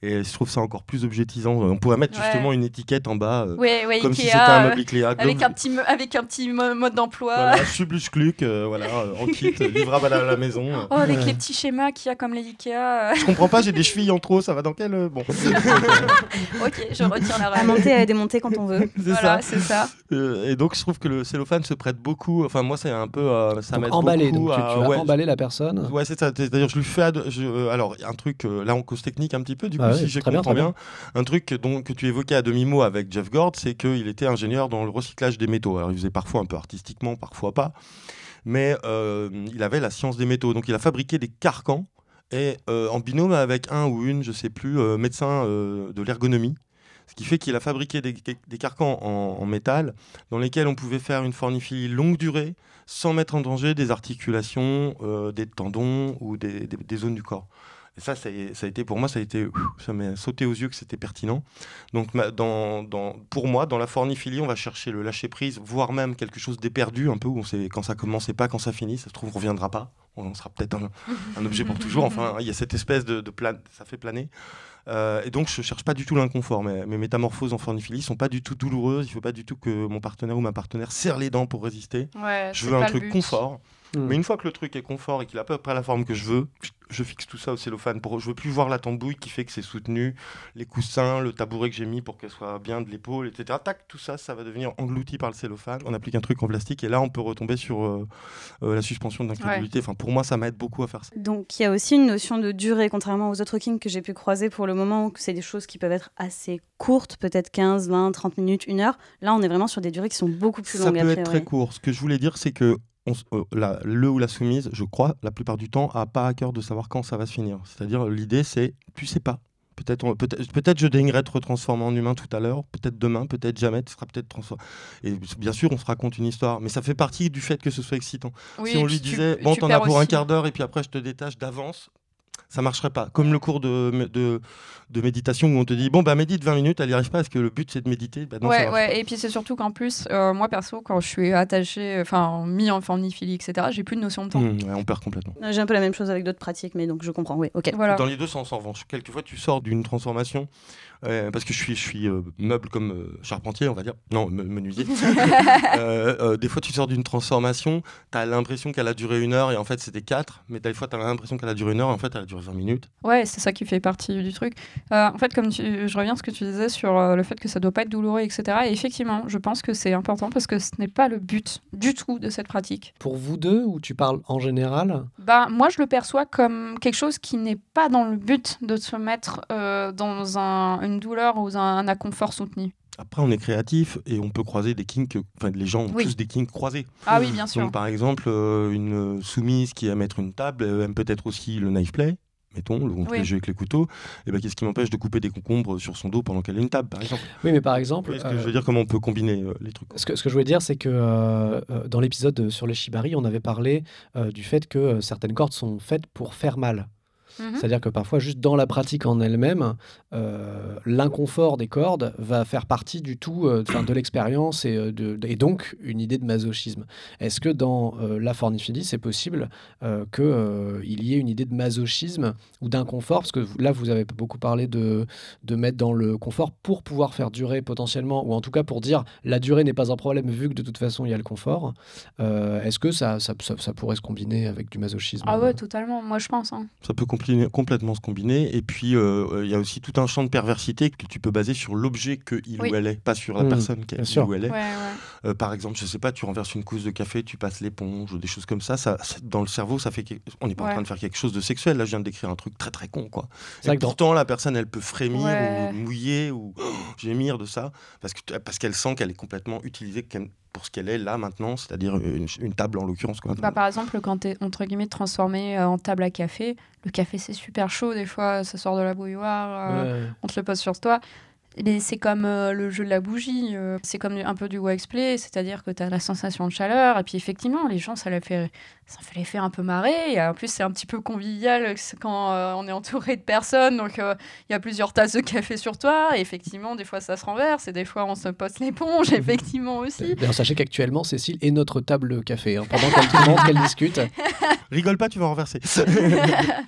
Et je trouve ça encore plus objetisant. On pourrait mettre Ouais. justement une étiquette en bas, euh, Ouais, ouais, comme si c'était un meuble Ikea. avec, un petit, avec un petit mo- mode d'emploi. voilà, Subluche Cluc, euh, voilà, en kit, livrable à la, la maison. Oh, avec les petits schémas qu'il y a comme les Ikea. euh. Je comprends pas, j'ai des chevilles en trop, ça va dans quel euh, Bon, ok, je retiens la À règle. monter et à démonter quand on veut. c'est Voilà, ça. c'est ça. Euh, et donc je trouve que le cellophane se prête beaucoup. Enfin moi c'est un peu, euh, ça m'aide emballé, beaucoup donc tu, à- tu vas ouais, emballer la personne. Ouais, c'est ça. C'est-à-dire, je lui fais. ad- je- alors, un truc, euh, là, on cause technique un petit peu, du coup, Si bien. Un truc dont, que tu évoquais à demi-mot avec Jeff Gord, c'est qu'il était ingénieur dans le recyclage des métaux. Alors, il faisait parfois un peu artistiquement, parfois pas. Mais euh, il avait la science des métaux. Donc, il a fabriqué des carcans et euh, en binôme avec un ou une, je sais plus, euh, médecin de l'ergonomie. Ce qui fait qu'il a fabriqué des, carcans en, en métal dans lesquels on pouvait faire une forniphilie longue durée sans mettre en danger des articulations, des tendons ou des, des- des zones du corps. Et ça, ça a, ça a été pour moi, ça a été, ça m'a sauté aux yeux que c'était pertinent. Donc, ma- dans, dans- pour moi, dans la forniphilie, on va chercher le lâcher prise, voire même quelque chose d'éperdu, un peu où on sait quand ça commence et pas quand ça finit. Ça se trouve, on reviendra pas. on sera peut-être un, un objet pour toujours. Enfin, il y a cette espèce de, de plan, ça fait planer. Euh, et donc, je cherche pas du tout l'inconfort. Mes métamorphoses en forniphilie sont pas du tout douloureuses. Il faut pas du tout que mon partenaire ou ma partenaire serre les dents pour résister. Ouais, Je veux un truc confort. Hmm. Mais une fois que le truc est confort et qu'il a à peu près la forme que je veux, je fixe tout ça au cellophane. Pour, je veux plus voir la tambouille qui fait que c'est soutenu, les coussins, le tabouret que j'ai mis pour qu'elle soit bien de l'épaule, etc. Tac, tout ça, ça va devenir englouti par le cellophane. On applique un truc en plastique et là, on peut retomber sur euh, euh, la suspension d'incrédulité. Enfin, pour moi, ça m'aide beaucoup à faire ça. Donc il y a aussi une notion de durée, contrairement aux autres kings que j'ai pu croiser pour le moment, où c'est des choses qui peuvent être assez courtes, peut-être 15, 20, 30 minutes, une heure. Là, on est vraiment sur des durées qui sont beaucoup plus Ça longues. peut a être très court. Ce que je voulais dire, c'est que on euh, la- le ou la soumise, je crois, la plupart du temps, a pas à cœur de savoir quand ça va se finir. C'est-à-dire, l'idée, c'est, tu sais pas. Peut-être, peut-être, peut-être je daignerai être transformé en humain tout à l'heure, peut-être demain, peut-être jamais, tu seras peut-être transformé. Et bien sûr, on se raconte une histoire, mais ça fait partie du fait que ce soit excitant. Oui, si on lui disait, tu bon, t'en as pour un quart d'heure et puis après je te détache d'avance, ça marcherait pas. Comme le cours de, de, de méditation où on te dit, bon, bah médite 20 minutes, elle n'y arrive pas, parce que le but c'est de méditer. Bah, non, ouais, ouais. pas. Et puis c'est surtout qu'en plus, euh, moi perso, quand je suis attachée, enfin mis en forniphilie, etc., j'ai plus de notion de temps. Mmh, ouais, on perd complètement. J'ai un peu la même chose avec d'autres pratiques, mais donc je comprends, oui, ok. Voilà. Dans les deux sens, en revanche. Quelquefois, tu sors d'une transformation, euh, parce que je suis, je suis euh, meuble comme euh, charpentier, on va dire. Non, me- menuisier. Euh, euh, des fois, tu sors d'une transformation, tu as l'impression qu'elle a duré une heure et en fait, c'était quatre. Mais des fois, tu as l'impression qu'elle a duré une heure et en fait, elle a duré 20 minutes. Ouais, c'est ça qui fait partie du truc. Euh, en fait, comme tu, je reviens à ce que tu disais sur euh, le fait que ça doit pas être douloureux, etc. Et effectivement, je pense que c'est important parce que ce n'est pas le but du tout de cette pratique. Pour vous deux, ou tu parles en général? Bah, moi, je le perçois comme quelque chose qui n'est pas dans le but de se mettre euh, dans un- une douleur ou un, un inconfort soutenu. Après, on est créatif et on peut croiser des kinks. Enfin, les gens ont Oui. tous des kinks croisés. Ah oui, bien sûr. Donc, par exemple, euh, une soumise qui aime mettre une table aime peut-être aussi le knife play. Mettons, le donc Oui. les jeux avec les couteaux. Et ben, qu'est-ce qui m'empêche de couper des concombres sur son dos pendant qu'elle a une table, par exemple? Oui, mais par exemple, que euh, je veux dire Comment on peut combiner euh, les trucs ce, que, ce que je voulais dire, c'est que euh, dans l'épisode sur les shibari, on avait parlé euh, du fait que certaines cordes sont faites pour faire mal. Mhm. C'est-à-dire que parfois, juste dans la pratique en elle-même, euh, l'inconfort des cordes va faire partie du tout euh, enfin, de l'expérience et, euh, de- et donc une idée de masochisme. Est-ce que dans euh, la forniphilie, c'est possible euh, qu'il y ait une idée de masochisme ou d'inconfort? Parce que vous- là, vous avez beaucoup parlé de, de mettre dans le confort pour pouvoir faire durer potentiellement, ou en tout cas pour dire la durée n'est pas un problème vu que de toute façon il y a le confort. Euh, Est-ce que ça, ça, ça- ça pourrait se combiner avec du masochisme? Ah ouais, totalement. Moi, je pense. hein. Ça peut complètement se combiner. Et puis, euh, euh, il y a aussi tout un champ de perversité que tu peux baser sur l'objet que il Oui. ou elle est, pas sur la Mmh, personne qu'elle il ou elle est. Ouais, ouais. Euh, par exemple, je sais pas, tu renverses une couche de café, tu passes l'éponge ou des choses comme ça. ça, ça- dans le cerveau, ça fait. quelque- On n'est pas en train de faire quelque chose de sexuel. Là, je viens de décrire un truc très très con, quoi. Et dans- pourtant, la personne, elle peut frémir Ouais. ou mouiller ou gémir de ça parce que parce qu'elle sent qu'elle est complètement utilisée qu'elle- pour ce qu'elle est là maintenant, c'est-à-dire une, une table en l'occurrence. Quoi. Bah, par exemple, quand tu es entre guillemets transformé euh, en table à café, le café c'est super chaud, des fois ça sort de la bouilloire, euh, Ouais. on te le pose sur toi. C'est comme euh, le jeu de la bougie, euh, c'est comme un peu du wax play, c'est-à-dire que tu as la sensation de chaleur, et puis effectivement, les gens, ça, les fait, ça fait les fait un peu marrer, et en plus, c'est un petit peu convivial c'est quand euh, on est entouré de personnes, donc euh, il y a plusieurs tasses de café sur toi, et effectivement, des fois ça se renverse, et des fois on se pose l'éponge, effectivement aussi. D'ailleurs, sachez qu'actuellement, Cécile est notre table café. hein, pendant qu'elle qu'elle discute. Rigole pas, tu vas renverser.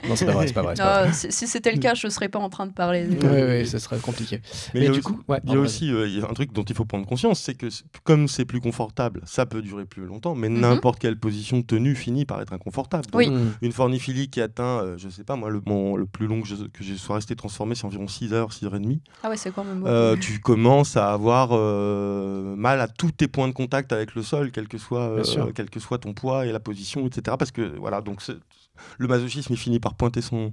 Non, c'est pas vrai, c'est pas vrai. c'est pas vrai. Non, si, si c'était le cas, je serais pas en train de parler. Oui, oui, ce serait compliqué. Mais, Mais il y a du aussi- coup, ouais, il y a aussi euh, il y a un truc dont il faut prendre conscience, c'est que comme c'est plus confortable, ça peut durer plus longtemps, mais Mhm. n'importe quelle position tenue finit par être inconfortable. Donc, Oui. Mm. Une forniphilie qui atteint, euh, je sais pas moi, le, mon- le plus long que je, que je sois resté transformé, c'est environ 6 heures, 6 heures et demie. Ah ouais, c'est quand même. Euh, tu commences à avoir euh, mal à tous tes points de contact avec le sol, quel que soit, euh, quel que soit ton poids et la position, etc. Parce que voilà, donc c'est- le masochisme il finit par pointer son,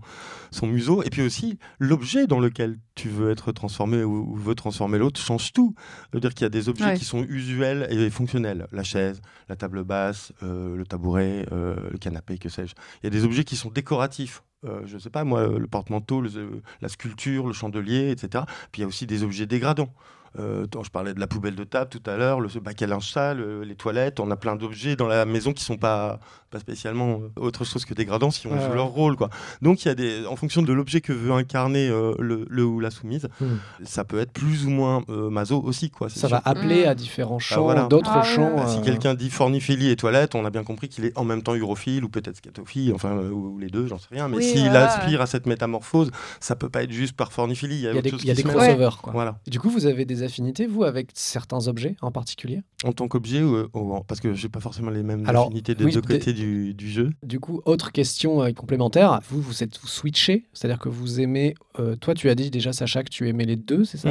son museau. Et puis aussi, l'objet dans lequel tu veux être transformé ou, ou veux transformer l'autre change tout. C'est-à-dire qu'il y a des objets Ouais. qui sont usuels et fonctionnels. La chaise, la table basse, euh, le tabouret, euh, le canapé, que sais-je. Il y a des objets qui sont décoratifs. Euh, je sais pas moi, le porte-manteau, le- la sculpture, le chandelier, etc. Puis il y a aussi des objets dégradants. Euh, je parlais de la poubelle de table tout à l'heure, le bac à linge sale, les toilettes. On a plein d'objets dans la maison qui sont pas, pas spécialement euh, autre chose que dégradants si on joue leur rôle. Quoi. Donc, il y a des, en fonction de l'objet que veut incarner le, le, ou la soumise, hmm. ça peut être plus ou moins maso aussi. Quoi, ça va appeler à différents bah, champs, d'autres ah champs. Si quelqu'un dit forniphilie et toilette, on a bien compris qu'il est en même temps urophile ou peut-être scatophile, enfin, ou, les deux, j'en sais rien. Mais s'il aspire à cette métamorphose, ça peut pas être juste par forniphilie. Il y a, des, y a des crossovers. Voilà. du coup, vous avez des affinités, vous, avec certains objets en particulier? En tant qu'objet, ou, parce que j'ai pas forcément les mêmes affinités des deux côtés du, du, jeu. Du coup, autre question euh, complémentaire, vous, vous êtes switché, c'est-à-dire que vous aimez. Euh, toi, tu as dit déjà, Sacha, que tu aimais les deux, c'est ça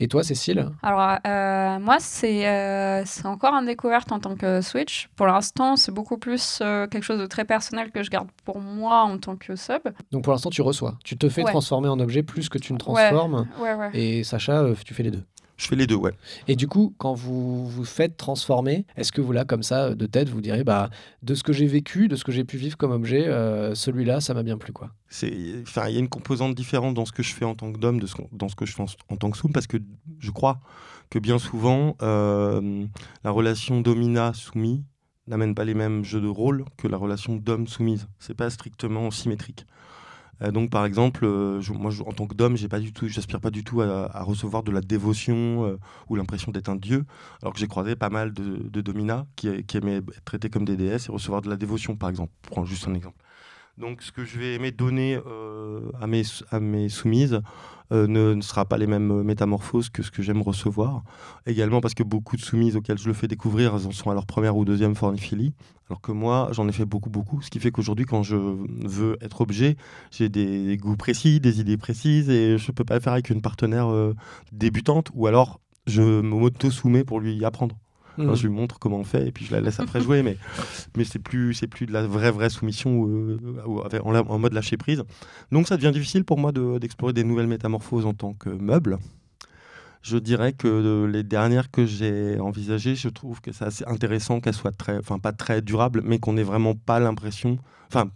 Et toi, Cécile Alors, euh, moi, c'est c'est encore une découverte en tant que Switch. Pour l'instant, c'est beaucoup plus quelque chose de très personnel que je garde pour moi en tant que sub. Donc, pour l'instant, tu reçois. Tu te fais transformer en objet plus que tu ne transformes. Et Sacha, tu fais les deux. Je fais les deux, ouais. Et du coup, quand vous vous faites transformer, est-ce que vous, là, comme ça, de tête, vous direz, bah, de ce que j'ai vécu, de ce que j'ai pu vivre comme objet, euh, celui-là, ça m'a bien plu, quoi? Il y a une composante différente dans ce que je fais en tant que d'homme, de ce, dans ce que je fais en, tant que soum, parce que je crois que bien souvent, euh, la relation domina-soumis n'amène pas les mêmes jeux de rôle que la relation d'homme-soumise. C'est pas strictement symétrique. Euh, donc, par exemple, euh, moi, en tant que d'homme, pas tout, j'aspire pas du tout à, recevoir de la dévotion euh, ou l'impression d'être un dieu, alors que j'ai croisé pas mal de, de qui, qui, aimaient être traités comme des déesses et recevoir de la dévotion, par exemple. Prends juste un exemple. Donc, ce que je vais aimer donner à, mes, à mes soumises, euh, ne, sera pas les mêmes euh, métamorphoses que ce que j'aime recevoir. Également parce que beaucoup de soumises auxquelles je le fais découvrir, elles en sont à leur première ou deuxième forniphilie. Alors que moi, j'en ai fait beaucoup, beaucoup. Ce qui fait qu'aujourd'hui, quand je veux être objet, j'ai des goûts précis, des idées précises, et je ne peux pas faire avec une partenaire euh, débutante, ou alors je m'auto-soumets pour lui apprendre. Mm. je lui montre comment on fait et puis je la laisse après jouer, mais, mais c'est plus, plus de la vraie, vraie soumission euh, en, en, mode lâcher prise. Donc ça devient difficile pour moi d'explorer des nouvelles métamorphoses en tant que meuble. Je dirais que les dernières que j'ai envisagées, je trouve que c'est assez intéressant qu'elles soient très, enfin pas très durables, mais qu'on n'ait vraiment pas l'impression, enfin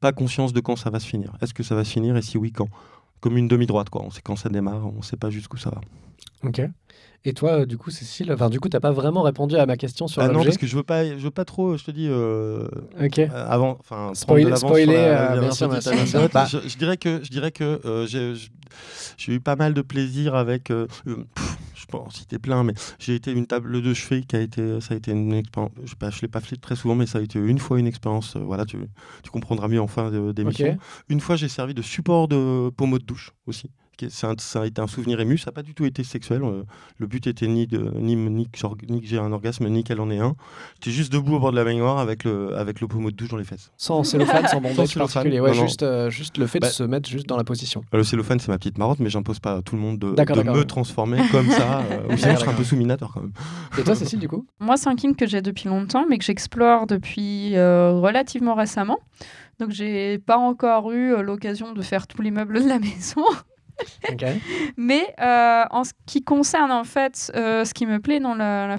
pas conscience de quand ça va se finir. Est-ce que ça va se finir et si oui, quand? Comme une demi-droite, quoi. On sait quand ça démarre, on ne sait pas jusqu'où ça va. Ok. Et toi, euh, du coup, Cécile, enfin, du coup, t'as pas vraiment répondu à ma question sur ah l'objet. Non, parce que je veux pas, je veux pas trop, je te dis, euh. Euh, avant, enfin, spoiler, spoiler bien sûr, bah. je, je, dirais que, je dirais que euh, j'ai eu pas mal de plaisir avec. Pff, je peux en citer plein, mais j'ai été une table de chevet qui a été, ça a été une expérience. Je, ne l'ai pas fait très souvent, mais ça a été une fois une expérience. voilà, tu, tu comprendras mieux en fin d'émission. Une fois, j'ai servi de support de pommeau de douche aussi ça a été un souvenir ému. Ça n'a pas du tout été sexuel. Euh, le but était ni, de, ni, ni, que j'ai un orgasme, ni qu'elle en ait un. J'étais juste debout au bord de la baignoire avec le, avec le pommeau de douche dans les fesses. Sans cellophane, sans bandage particulier. Ouais, juste, euh, juste le fait de bah, se mettre juste dans la position. Euh, le cellophane, c'est ma petite marotte, mais j'impose pas à tout le monde de, de me transformer comme ça. ou sinon, je serais un peu souminateur quand même. Et toi, Cécile, du coup? Moi, c'est un kink que j'ai depuis longtemps, mais que j'explore depuis relativement récemment. Donc, j'ai pas encore eu l'occasion de faire tous les meubles de la maison. Mais euh, en ce qui concerne en fait euh, ce qui me plaît dans la, la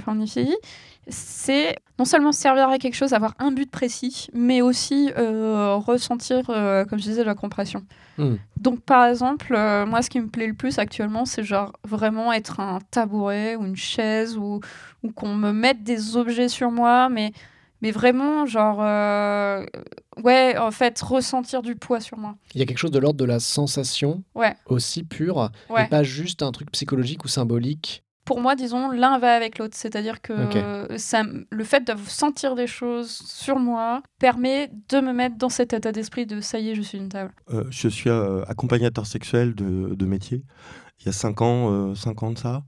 c'est non seulement servir à quelque chose, avoir un but précis, mais aussi euh, ressentir, comme je disais, la compression. Hmm. Donc par exemple, moi ce qui me plaît le plus actuellement, c'est genre vraiment être un tabouret ou une chaise ou, ou qu'on me mette des objets sur moi, mais mais vraiment, genre, euh, ouais, en fait, ressentir du poids sur moi. Il y a quelque chose de l'ordre de la sensation ouais. aussi pure, et pas juste un truc psychologique ou symbolique. Pour moi, disons, l'un va avec l'autre. C'est-à-dire que ça, le fait de sentir des choses sur moi permet de me mettre dans cet état d'esprit de ça y est, je suis une table. Euh, je suis euh, accompagnateur sexuel de, de, métier. Il y a 5 ans, 5 ans de ça.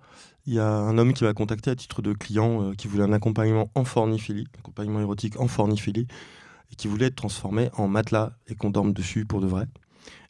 Il y a un homme qui m'a contacté à titre de client euh, qui voulait un accompagnement en forniphilie, accompagnement érotique en forniphilie, et qui voulait être transformé en matelas et qu'on dorme dessus pour de vrai.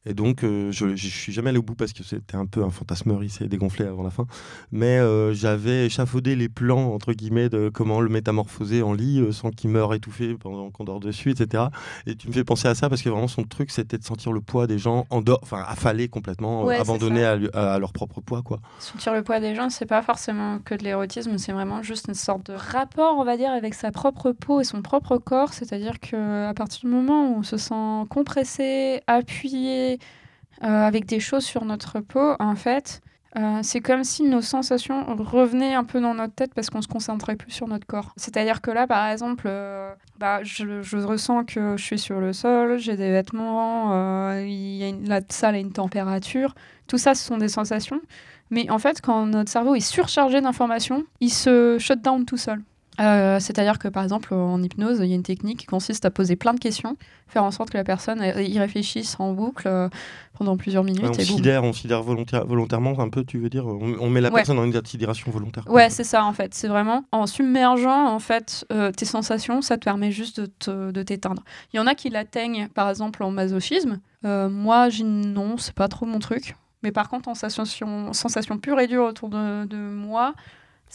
Et donc, euh, je ne suis jamais allé au bout parce que c'était un peu un fantasme, il s'est dégonflé avant la fin. Mais euh, j'avais échafaudé les plans, entre guillemets, de comment le métamorphoser en lit euh, sans qu'il meure étouffé pendant qu'on dort dessus, etc. Et tu me fais penser à ça parce que vraiment, son truc, c'était de sentir le poids des gens, en enfin, affalés complètement, abandonnés à, leur propre poids. Quoi. Sentir le poids des gens, c'est pas forcément que de l'érotisme, c'est vraiment juste une sorte de rapport, on va dire, avec sa propre peau et son propre corps. C'est-à-dire qu'à partir du moment où on se sent compressé, appuyé, euh, avec des choses sur notre peau, en fait, euh, c'est comme si nos sensations revenaient un peu dans notre tête parce qu'on se concentrait plus sur notre corps. C'est-à-dire que là, par exemple, euh, bah, je, ressens que je suis sur le sol, j'ai des vêtements, y a la salle a une température. Tout ça, ce sont des sensations. Mais en fait, quand notre cerveau est surchargé d'informations, il se shut down tout seul. Euh, C'est-à-dire que par exemple en hypnose, il y a une technique qui consiste à poser plein de questions, faire en sorte que la personne y réfléchisse en boucle euh, pendant plusieurs minutes. Ouais, on et sidère, on sidère volontaire- volontairement un peu, tu veux dire on, on met la Ouais. personne dans une sidération volontaire. Ouais, c'est ça en fait. C'est vraiment en submergeant en fait euh, tes sensations, ça te permet juste de te- de t'éteindre. Il y en a qui l'atteignent par exemple en masochisme. Moi, non, c'est pas trop mon truc. Mais par contre, en sensation, sensation pure et dure autour de, de moi,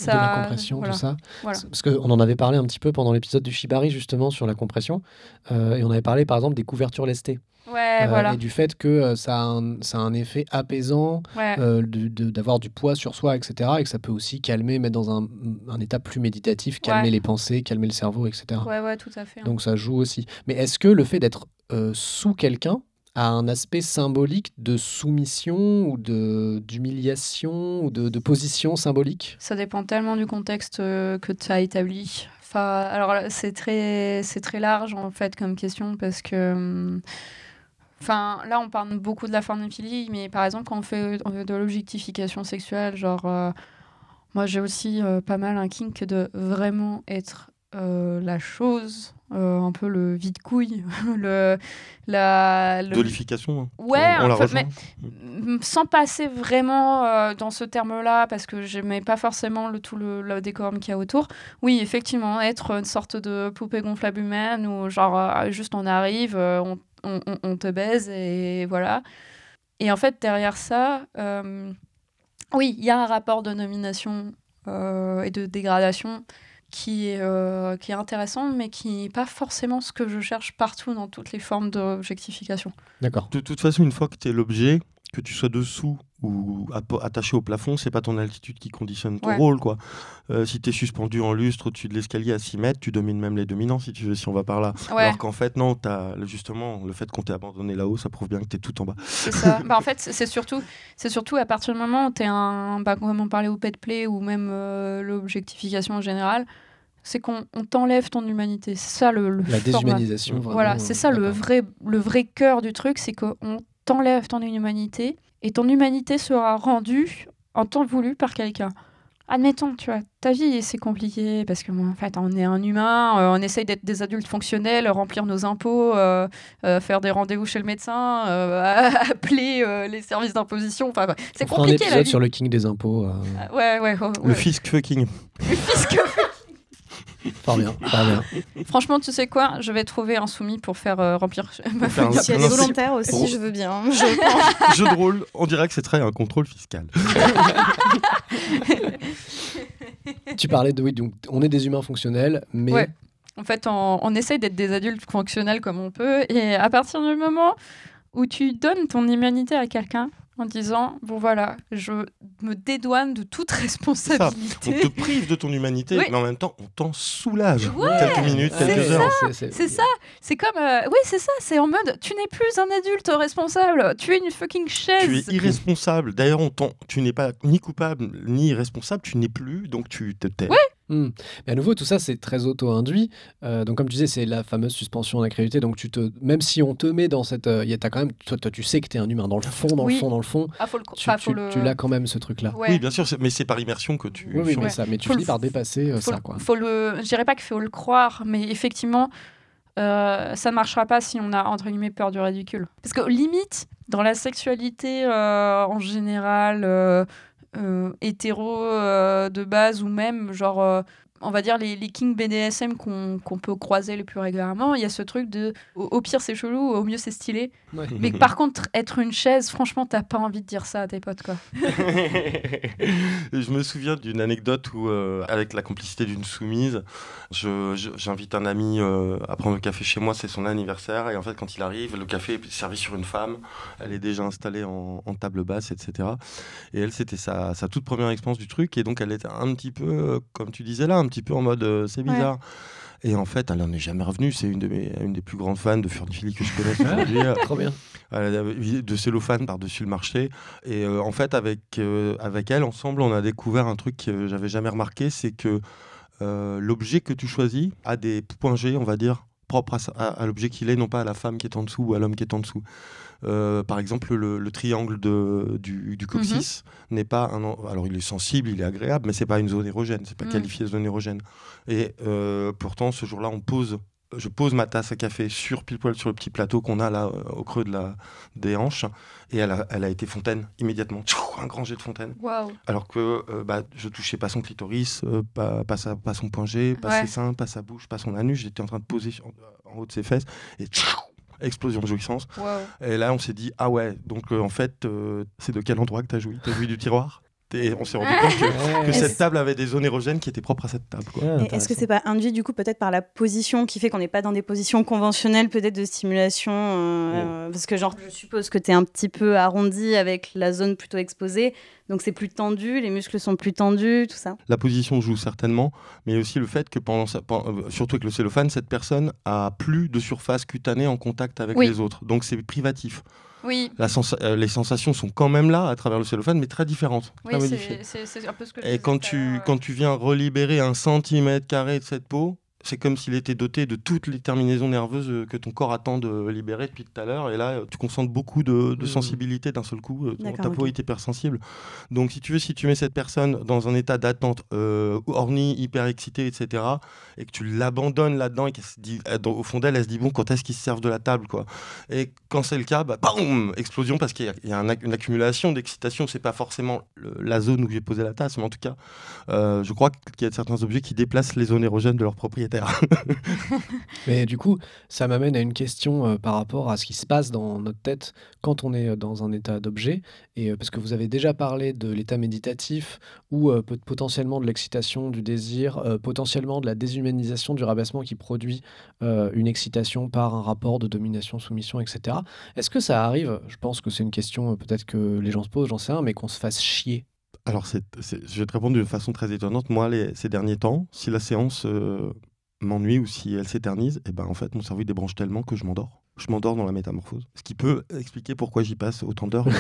ça. de la compression, voilà. tout ça. Voilà. Parce qu'on en avait parlé un petit peu pendant l'épisode du Shibari, justement, sur la compression. Euh, et on avait parlé, par exemple, des couvertures lestées. Ouais, Euh, voilà. Et du fait que euh, ça, a un, ça a un effet apaisant, Ouais. d'avoir du poids sur soi, etc. Et que ça peut aussi calmer, mettre dans un, un état plus méditatif, calmer Ouais. les pensées, calmer le cerveau, etc. ouais, ouais, tout à fait. hein. Donc ça joue aussi. Mais est-ce que le fait d'être sous quelqu'un a un aspect symbolique de soumission ou de d'humiliation ou de, de position symbolique? Ça dépend tellement du contexte euh, que tu as établi. Enfin, alors c'est très, c'est très large en fait comme question parce que. hum, Enfin, là, on parle beaucoup de la forniphilie, mais par exemple, quand on fait euh, de l'objectification sexuelle, genre, euh, moi j'ai aussi pas mal un kink de vraiment être euh, la chose, euh, un peu le vide-couille, le, la, le- Dolification. hein. Ouais, on, on la peu. Mm, sans passer vraiment euh, dans ce terme-là, parce que j'aimais pas forcément le, tout le, le décorum qu'il y a autour. Oui, effectivement, être une sorte de poupée gonflable humaine où, genre, juste on arrive, on, on- te baise et voilà. Et en fait, derrière ça, oui, il y a un rapport de nomination et de dégradation qui est, euh, qui est intéressant, mais qui n'est pas forcément ce que je cherche partout dans toutes les formes d'objectification. D'accord. De toute façon, une fois que tu es l'objet, que tu sois dessous ou attaché au plafond, c'est pas ton altitude qui conditionne ton Ouais. rôle. quoi. Euh, si tu es suspendu en lustre au-dessus de l'escalier à 6 mètres, tu domines même les dominants, si tu veux, si on va par là. Ouais. Alors qu'en fait, non, as, justement, le fait qu'on t'ait abandonné là-haut, ça prouve bien que tu es tout en bas. C'est ça. bah, en fait, c'est surtout, c'est surtout à partir du moment où tu es un. Bah, comme on parlait au pet play ou même euh, l'objectification en général, c'est qu'on on t'enlève ton humanité. C'est ça le. le La déshumanisation. vraiment, Voilà, c'est euh, ça le d'accord. vrai, le vrai cœur du truc, c'est qu'on t'enlève ton humanité et ton humanité sera rendue en temps voulu par quelqu'un. Admettons, tu vois, ta vie c'est compliqué parce que bon, en fait on est un humain, euh, on essaye d'être des adultes fonctionnels, remplir nos impôts, euh, euh, faire des rendez-vous chez le médecin, euh, appeler euh, les services d'imposition. Enfin, ouais, c'est On fera un compliqué la épisode vie. sur le king des impôts. euh, Ah, Ouais, ouais, ouais, Le ouais. fisc fucking. Bien, fort bien. Franchement, tu sais quoi Je vais trouver un soumis pour faire euh, remplir ma feuille Si elle est c'est- volontaire aussi, Oh. je veux bien. Je Jeu de rôle, on dirait que c'est très un contrôle fiscal. tu parlais de oui, donc on est des humains fonctionnels, mais Ouais. En fait, on, on essaye d'être des adultes fonctionnels comme on peut. Et à partir du moment où tu donnes ton humanité à quelqu'un en disant Bon, voilà, je me dédouane de toute ça. On responsabilité. te prive de ton humanité, Oui. mais en même temps, on t'en soulage. Ouais, quelques minutes, Ouais, quelques ouais, heures. c'est- ça, c'est comme. euh, oui, c'est ça, c'est en mode Tu n'es plus un adulte responsable, tu es une fucking Tu chaise. es irresponsable. D'ailleurs, on t'en- tu n'es pas ni coupable ni irresponsable, tu n'es plus, donc tu te tais. Hmm. Mais à nouveau, tout ça, c'est très auto-induit. Euh, donc, comme tu disais, c'est la fameuse suspension d'incrédulité. Donc, tu te, même si on te met dans cette, euh, y a- quand même, toi, toi, tu sais que t'es un humain dans le fond, dans Oui. le fond, dans le fond. Ah, faut le. Tu, tu- le... tu l'as quand même ce truc-là. Ouais. Oui, bien sûr, mais c'est par immersion que tu. Oui, mais ça. Mais tu Faut finis le- par dépasser euh, faut ça, quoi. Faut le, je dirais pas qu'il faut le croire, mais effectivement, euh, ça ne marchera pas si on a entre guillemets peur du ridicule. Parce que limite, dans la sexualité euh, en général, hétéro euh, de base ou même genre, euh, on va dire les, les kings BDSM qu'on qu'on peut croiser le plus régulièrement, il y a ce truc de au, au pire c'est chelou, au mieux c'est stylé. Ouais. Mais par contre, être une chaise, franchement, t'as pas envie de dire ça à tes potes quoi. je me souviens d'une anecdote où, euh, avec la complicité d'une soumise, je- je- j'invite un ami euh, à prendre le café chez moi, c'est son anniversaire, et en fait, quand il arrive, le café est servi sur une femme, elle est déjà installée en, en table basse, etc. Et elle, c'était sa, sa toute première expérience du truc, et donc elle était un petit peu, euh, comme tu disais là, un petit peu en mode euh, c'est Ouais. bizarre. Et en fait, elle n'en est jamais revenue. C'est une, de mes- une des plus grandes fans de Furnifili que je connaisse aujourd'hui. Trop bien. De cellophane par-dessus le marché. Et euh, en fait, avec, euh, avec elle, ensemble, on a découvert un truc que j'avais jamais remarqué, c'est que euh, l'objet que tu choisis a des points G, on va dire, propres à, sa- à- à l'objet qu'il est, non pas à la femme qui est en dessous ou à l'homme qui est en dessous. Euh, par exemple, le, le triangle de, du, du coccyx n'est pas un. en- Alors, il est sensible, il est agréable, mais c'est pas une zone érogène. C'est pas Mm. qualifié de zone érogène. Et euh, pourtant, ce jour-là, on pose. Je pose ma tasse à café sur pile poil sur le petit plateau qu'on a là euh, au creux de la, des hanches et elle a, elle a été fontaine immédiatement. Un grand jet de fontaine. Waouh. Alors que euh, bah, je touchais pas son clitoris, pas, pas, sa- pas son point G, pas Ouais. ses seins, pas sa bouche, pas son anus. J'étais en train de poser sur- en haut de ses fesses et tchou, explosion de jouissance. Et là, on s'est dit, ah ouais, donc euh, en fait, euh, c'est de quel endroit que tu as joui? Tu as joui du tiroir? Et on s'est rendu compte que, cette table avait des zones érogènes qui étaient propres à cette table. quoi. Ouais, Et Est-ce que c'est pas induit du coup peut-être par la position qui fait qu'on n'est pas dans des positions conventionnelles peut-être de stimulation euh, Parce que genre je suppose que tu es un petit peu arrondi avec la zone plutôt exposée, donc c'est plus tendu, les muscles sont plus tendus, tout ça? La position joue certainement, mais aussi le fait que pendant, sa- euh, surtout avec le cellophane, cette personne a plus de surface cutanée en contact avec Oui. les autres. Donc c'est privatif. Oui, La euh, les sensations sont quand même là à travers le cellophane, mais très différentes. oui très un peu ce que je Et quand tu, quand tu viens relibérer un centimètre carré de cette peau, c'est comme s'il était doté de toutes les terminaisons nerveuses euh, que ton corps attend de libérer depuis tout à l'heure. Et là, euh, tu concentres beaucoup de, de Mhm. sensibilité d'un seul coup. euh, Ta peau ok. est hypersensible. Donc, si tu veux, si tu mets cette personne dans un état d'attente, euh, orni, hyper excité, etc., et que tu l'abandonnes là-dedans, et qu'elle se dit, au fond d'elle, elle se dit, bon, quand est-ce qu'ils se servent de la table, quoi? Et quand c'est le cas, bah, boum, explosion, parce qu'il y a, un une accumulation d'excitation. C'est pas forcément le- la zone où j'ai posé la tasse, mais en tout cas, euh, je crois qu'il y a certains objets qui déplacent les zones érogènes de leurs Mais du coup, ça m'amène à une question euh, par rapport à ce qui se passe dans notre tête quand on est euh, dans un état d'objet. Et euh, parce que vous avez déjà parlé de l'état méditatif ou euh, potentiellement de l'excitation, du désir, euh, potentiellement de la déshumanisation du rabaissement qui produit euh, une excitation par un rapport de domination, soumission, etc. Est-ce que ça arrive Je pense que c'est une question euh, peut-être que les gens se posent, j'en sais rien, mais qu'on se fasse chier? Alors, je vais te répondre d'une façon très étonnante. Moi, les- ces derniers temps, si la séance euh, m'ennuie ou si elle s'éternise, et ben, en fait, mon cerveau débranche tellement que je m'endors. Je m'endors dans la métamorphose. Ce qui peut expliquer pourquoi j'y passe autant d'heures.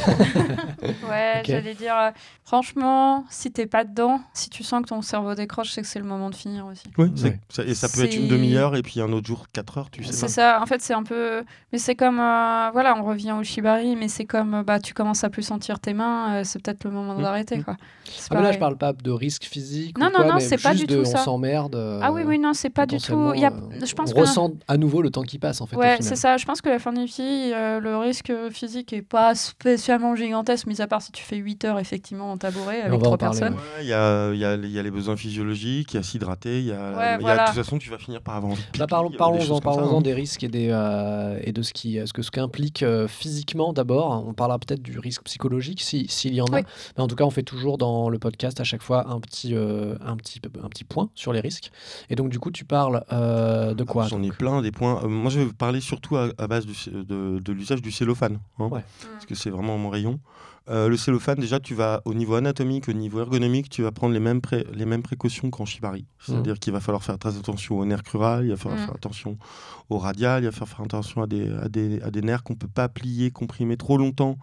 Ouais, j'allais dire, euh, franchement, si t'es pas dedans, si tu sens que ton cerveau décroche, c'est que c'est le moment de finir aussi. Oui, c'est- Ouais. ça- et ça peut être une demi-heure et puis un autre jour quatre heures, tu sais C'est ça, en fait, c'est un peu. Mais c'est comme. euh, Voilà, on revient au shibari, mais c'est comme. euh, Bah, tu commences à plus sentir tes mains, euh, c'est peut-être le moment Mm, d'arrêter, mm. quoi. C'est Ah, mais là, je parle pas de risque physique. ou Non, non, quoi, non, c'est pas du de tout on s'emmerde. euh, Ah oui, oui, non, c'est pas du tout. Il y a... Je pense on que. ressent à nouveau le temps qui passe en fait. Ouais, c'est ça. Je pense que la fornifie, euh, le risque physique est pas spécialement gigantesque, mis à part si tu fais 8 heures effectivement en tabouret on avec trois personnes. Ouais, Il y, a, il y a- il y a les besoins physiologiques, il y a s'hydrater, il y a, Ouais, il y a- voilà. de toute façon, tu vas finir par avoir Bah, parlons, euh, des parlons-en, ça, hein. des risques et, des, euh, et de ce qui, ce que ce qu'implique euh, physiquement d'abord. On parlera peut-être du risque psychologique si- s'il y en a. Oui. Mais en tout cas, on fait toujours dans le podcast à chaque fois un petit, euh, un petit, un petit point sur les risques. Et donc, du coup, tu parles euh, de quoi Ah, J'en ai plein des points. Euh, moi, je vais parler surtout à, à base du de, de l'usage du cellophane, hein, Ouais. parce que c'est vraiment mon rayon. Euh, le cellophane, déjà, tu vas au niveau anatomique, au niveau ergonomique, tu vas prendre les mêmes, pré- les mêmes précautions qu'en shibari. C'est-à-dire qu'il va falloir faire très attention au nerf crural, il va falloir Mhm. faire attention au radial, il va falloir faire attention à des, à des, à des nerfs qu'on peut pas plier, comprimer trop longtemps.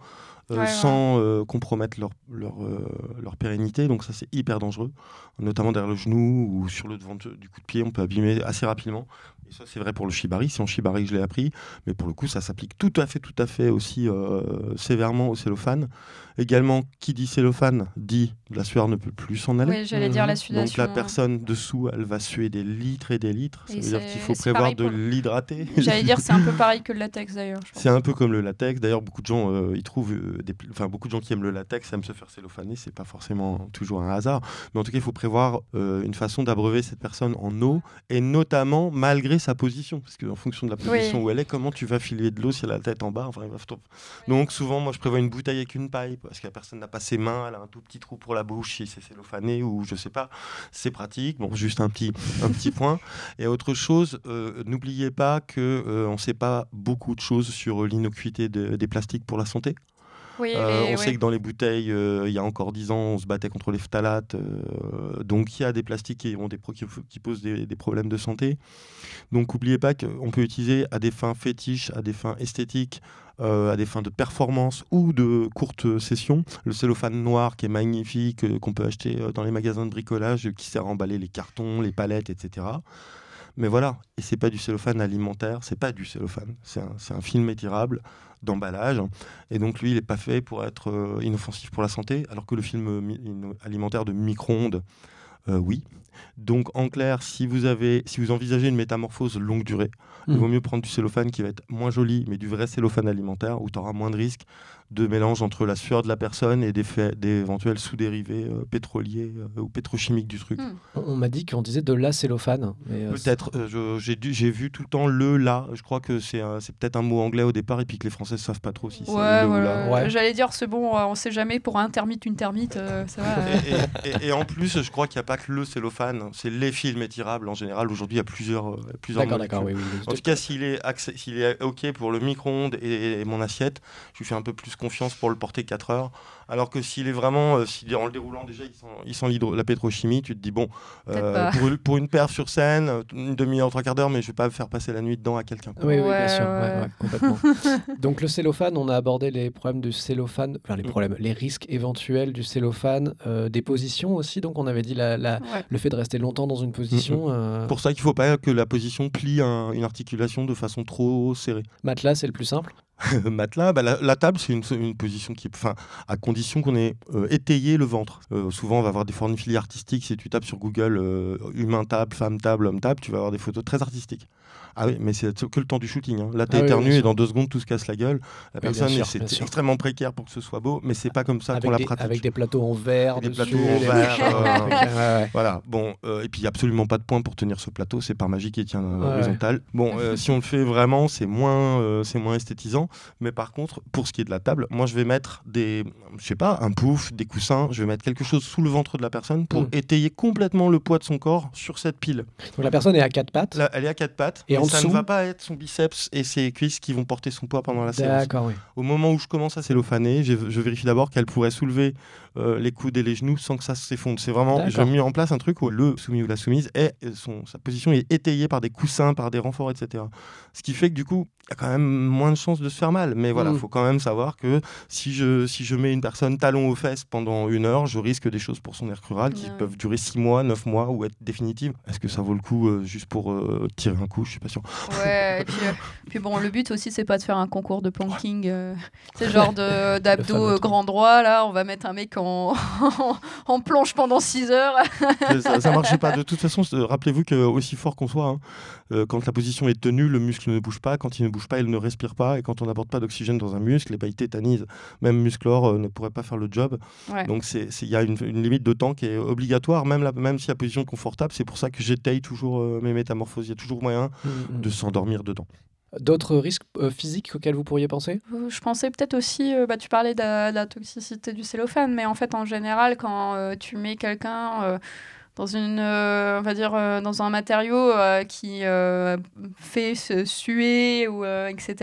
euh, Ouais, ouais. sans euh, compromettre leur, leur, euh, leur pérennité. Donc ça, c'est hyper dangereux, notamment derrière le genou ou sur le devant de- du coup de pied, on peut abîmer assez rapidement. Et ça, c'est vrai pour le shibari. C'est en shibari que je l'ai appris. Mais pour le coup, ça s'applique tout à fait, tout à fait aussi euh, sévèrement au cellophane. Également, qui dit cellophane dit la sueur ne peut plus s'en aller. Oui, j'allais dire la sudation. Donc la personne dessous, elle va suer des litres et des litres. Ça Et veut dire qu'il faut prévoir de pour l'hydrater. J'allais dire, c'est un peu pareil que le latex d'ailleurs. C'est un peu comme le latex. D'ailleurs, beaucoup de gens, euh, ils trouvent, euh, des pl- enfin beaucoup de gens qui aiment le latex aiment se faire cellophaner. C'est pas forcément toujours un hasard, mais en tout cas, il faut prévoir euh, une façon d'abreuver cette personne en eau, et notamment malgré sa position, parce qu'en fonction de la position Oui. où elle est, comment tu vas filer de l'eau si elle a la tête en bas. Enfin. Donc souvent, moi, je prévois une bouteille avec une paille, parce que la personne n'a pas ses mains, elle a un tout petit trou pour la bouche si c'est cellophané ou je sais pas. C'est pratique. Bon, juste un petit, un petit point. Et autre chose, euh, n'oubliez pas que euh, on ne sait pas beaucoup de choses sur l'innocuité de- des plastiques pour la santé. Oui, Euh, on sait que dans les bouteilles, euh, il y a encore 10 ans, on se battait contre les phtalates. euh, donc il y a des plastiques qui, ont des, pro- qui, qui posent des, des problèmes de santé. Donc n'oubliez pas qu'on peut utiliser à des fins fétiches, à des fins esthétiques, euh, à des fins de performance ou de courtes sessions. Le cellophane noir qui est magnifique, euh, qu'on peut acheter euh, dans les magasins de bricolage, qui sert à emballer les cartons, les palettes, etc. Mais voilà, et c'est pas du cellophane alimentaire, c'est pas du cellophane, c'est un, film étirable d'emballage. Et donc lui, il n'est pas fait pour être euh, inoffensif pour la santé, alors que le film euh, alimentaire de micro-ondes, euh, oui. Donc en clair, si vous, avez, si vous envisagez une métamorphose longue durée, il Mhm. vaut mieux prendre du cellophane qui va être moins joli, mais du vrai cellophane alimentaire, où tu auras moins de risques de mélange entre la sueur de la personne et des, faits- des éventuels sous-dérivés euh, pétroliers euh, ou pétrochimiques du truc. Hmm. On m'a dit qu'on disait de la cellophane. euh, Peut-être, euh, j'ai vu tout le temps le là. Je crois que c'est peut-être un mot anglais au départ et puis que les Français savent pas trop si c'est Ouais, le ou voilà. la. Ouais. J'allais dire, c'est bon, on sait jamais pour un termite, une termite, euh, ça va. euh. Et, et- et en plus, je crois qu'il n'y a pas que le cellophane, c'est les films étirables en général. Aujourd'hui, il y a plusieurs, euh, plusieurs D'accord, d'accord, oui, oui, oui. En tout cas, s'il est, OK pour le micro-ondes et, et mon assiette, je lui fais un peu plus confiance pour le porter 4 heures. Alors que s'il est vraiment, euh, est en le déroulant déjà, il sent, il sent l'hydro- la pétrochimie, tu te dis, bon, euh, pour, une- pour une perf sur scène, euh, une demi-heure, trois quarts d'heure, mais je vais pas faire passer la nuit dedans à quelqu'un. Oui, oui, bien Ouais, sûr, ouais, ouais. ouais, complètement. Donc le cellophane, on a abordé les problèmes du cellophane, enfin les Mm. problèmes, les risques éventuels du cellophane, euh, des positions aussi. Donc on avait dit la, la- Ouais. le fait de rester longtemps dans une position. euh, Pour ça qu'il faut pas que la position plie un- une articulation de façon trop serrée. Matelas, c'est le plus simple. matelas, bah, la, la table, c'est une, une position qui, enfin, à condition qu'on ait euh, étayé le ventre. Euh, souvent, on va avoir des formules artistiques. Si tu tapes sur Google euh, humain table, femme table, homme table, tu vas avoir des photos très artistiques. Ah oui, mais c'est que le temps du shooting. hein. Là, Ah oui, t'éternues bien et dans deux secondes, tout se casse la gueule. La personne, c'est extrêmement précaire pour que ce soit beau, mais c'est pas comme ça qu'on la pratique. avec des plateaux en verre. Des plateaux en verre, euh. Voilà, bon, euh, et puis il n'y a absolument pas de point pour tenir ce plateau, c'est par magie qui tient horizontal. Bon, euh, si on le fait vraiment, c'est moins, c'est moins esthétisant, mais par contre, pour ce qui est de la table, moi je vais mettre des, je sais pas, un pouf, des coussins, je vais mettre quelque chose sous le ventre de la personne pour Mm. étayer complètement le poids de son corps sur cette pile. Donc la personne est à quatre pattes. Elle est à quatre pattes, Et en ça dessous ne va pas être son biceps et ses cuisses qui vont porter son poids pendant la séance. Oui. Au moment où je commence à cellophaner, je, je vérifie d'abord qu'elle pourrait soulever euh, les coudes et les genoux sans que ça s'effondre. C'est vraiment, j'ai mis en place un truc où le soumis ou la soumise est euh, son, sa position est étayée par des coussins, par des renforts, etc. Ce qui fait que du coup, il y a quand même moins de chances de se faire mal. Mais voilà, il Mm. faut quand même savoir que si je, si je mets une personne talon aux fesses pendant une heure, je risque des choses pour son nerf crural qui Ouais. peuvent durer six mois, neuf mois ou être définitives. Est-ce que ça vaut le coup euh, juste pour euh, tirer un coup? Je suis pas sûr. Ouais, et puis, euh, puis bon, le but aussi, c'est pas de faire un concours de planking. euh, c'est genre de- d'abdos grand droit, là, on va mettre un mec en, en planche pendant 6 heures. Ça, ça marche pas. De toute façon, rappelez-vous que aussi fort qu'on soit, hein, euh, quand la position est tenue, le muscle ne bouge pas. Quand il ne bouge pas, il ne respire pas. Et quand on n'apporte pas d'oxygène dans un muscle, eh ben, il tétanise. Même Musclor euh, ne pourrait pas faire le job. Ouais. Donc il y a une, une limite de temps qui est obligatoire, même, la- même si la position est confortable. C'est pour ça que j'étaye toujours euh, mes métamorphoses. Il y a toujours moyen Mm, mm. de s'endormir dedans. D'autres risques euh, physiques auxquels vous pourriez penser? Euh, Je pensais peut-être aussi, euh, bah, tu parlais de, la- toxicité du cellophane, mais en fait, en général, quand tu mets quelqu'un dans une, euh, on va dire, euh, dans un matériau euh, qui fait se suer ou etc.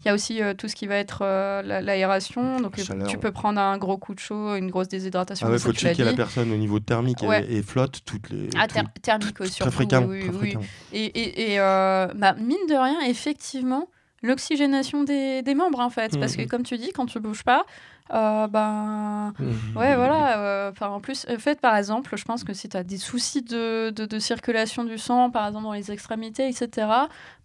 Il y a aussi tout ce qui va être la- l'aération. Donc, Chaleur. tu peux prendre un gros coup de chaud, une grosse déshydratation. Il Ah faut ça, tu l'as checker la personne au niveau thermique et- Ouais. et, flotte toutes les. Ah, tout- ther- thermique tout- surtout. très fréquemment. oui, très oui. Et, et, et, bah, mine de rien, effectivement, l'oxygénation des, des membres, en fait. Parce que, Mhm. comme tu dis, quand tu bouges pas, euh, ben. Mm. Ouais, voilà. euh, Enfin, en plus, en fait, par exemple, je pense que si tu as des soucis de, de, de circulation du sang, par exemple dans les extrémités, etc.,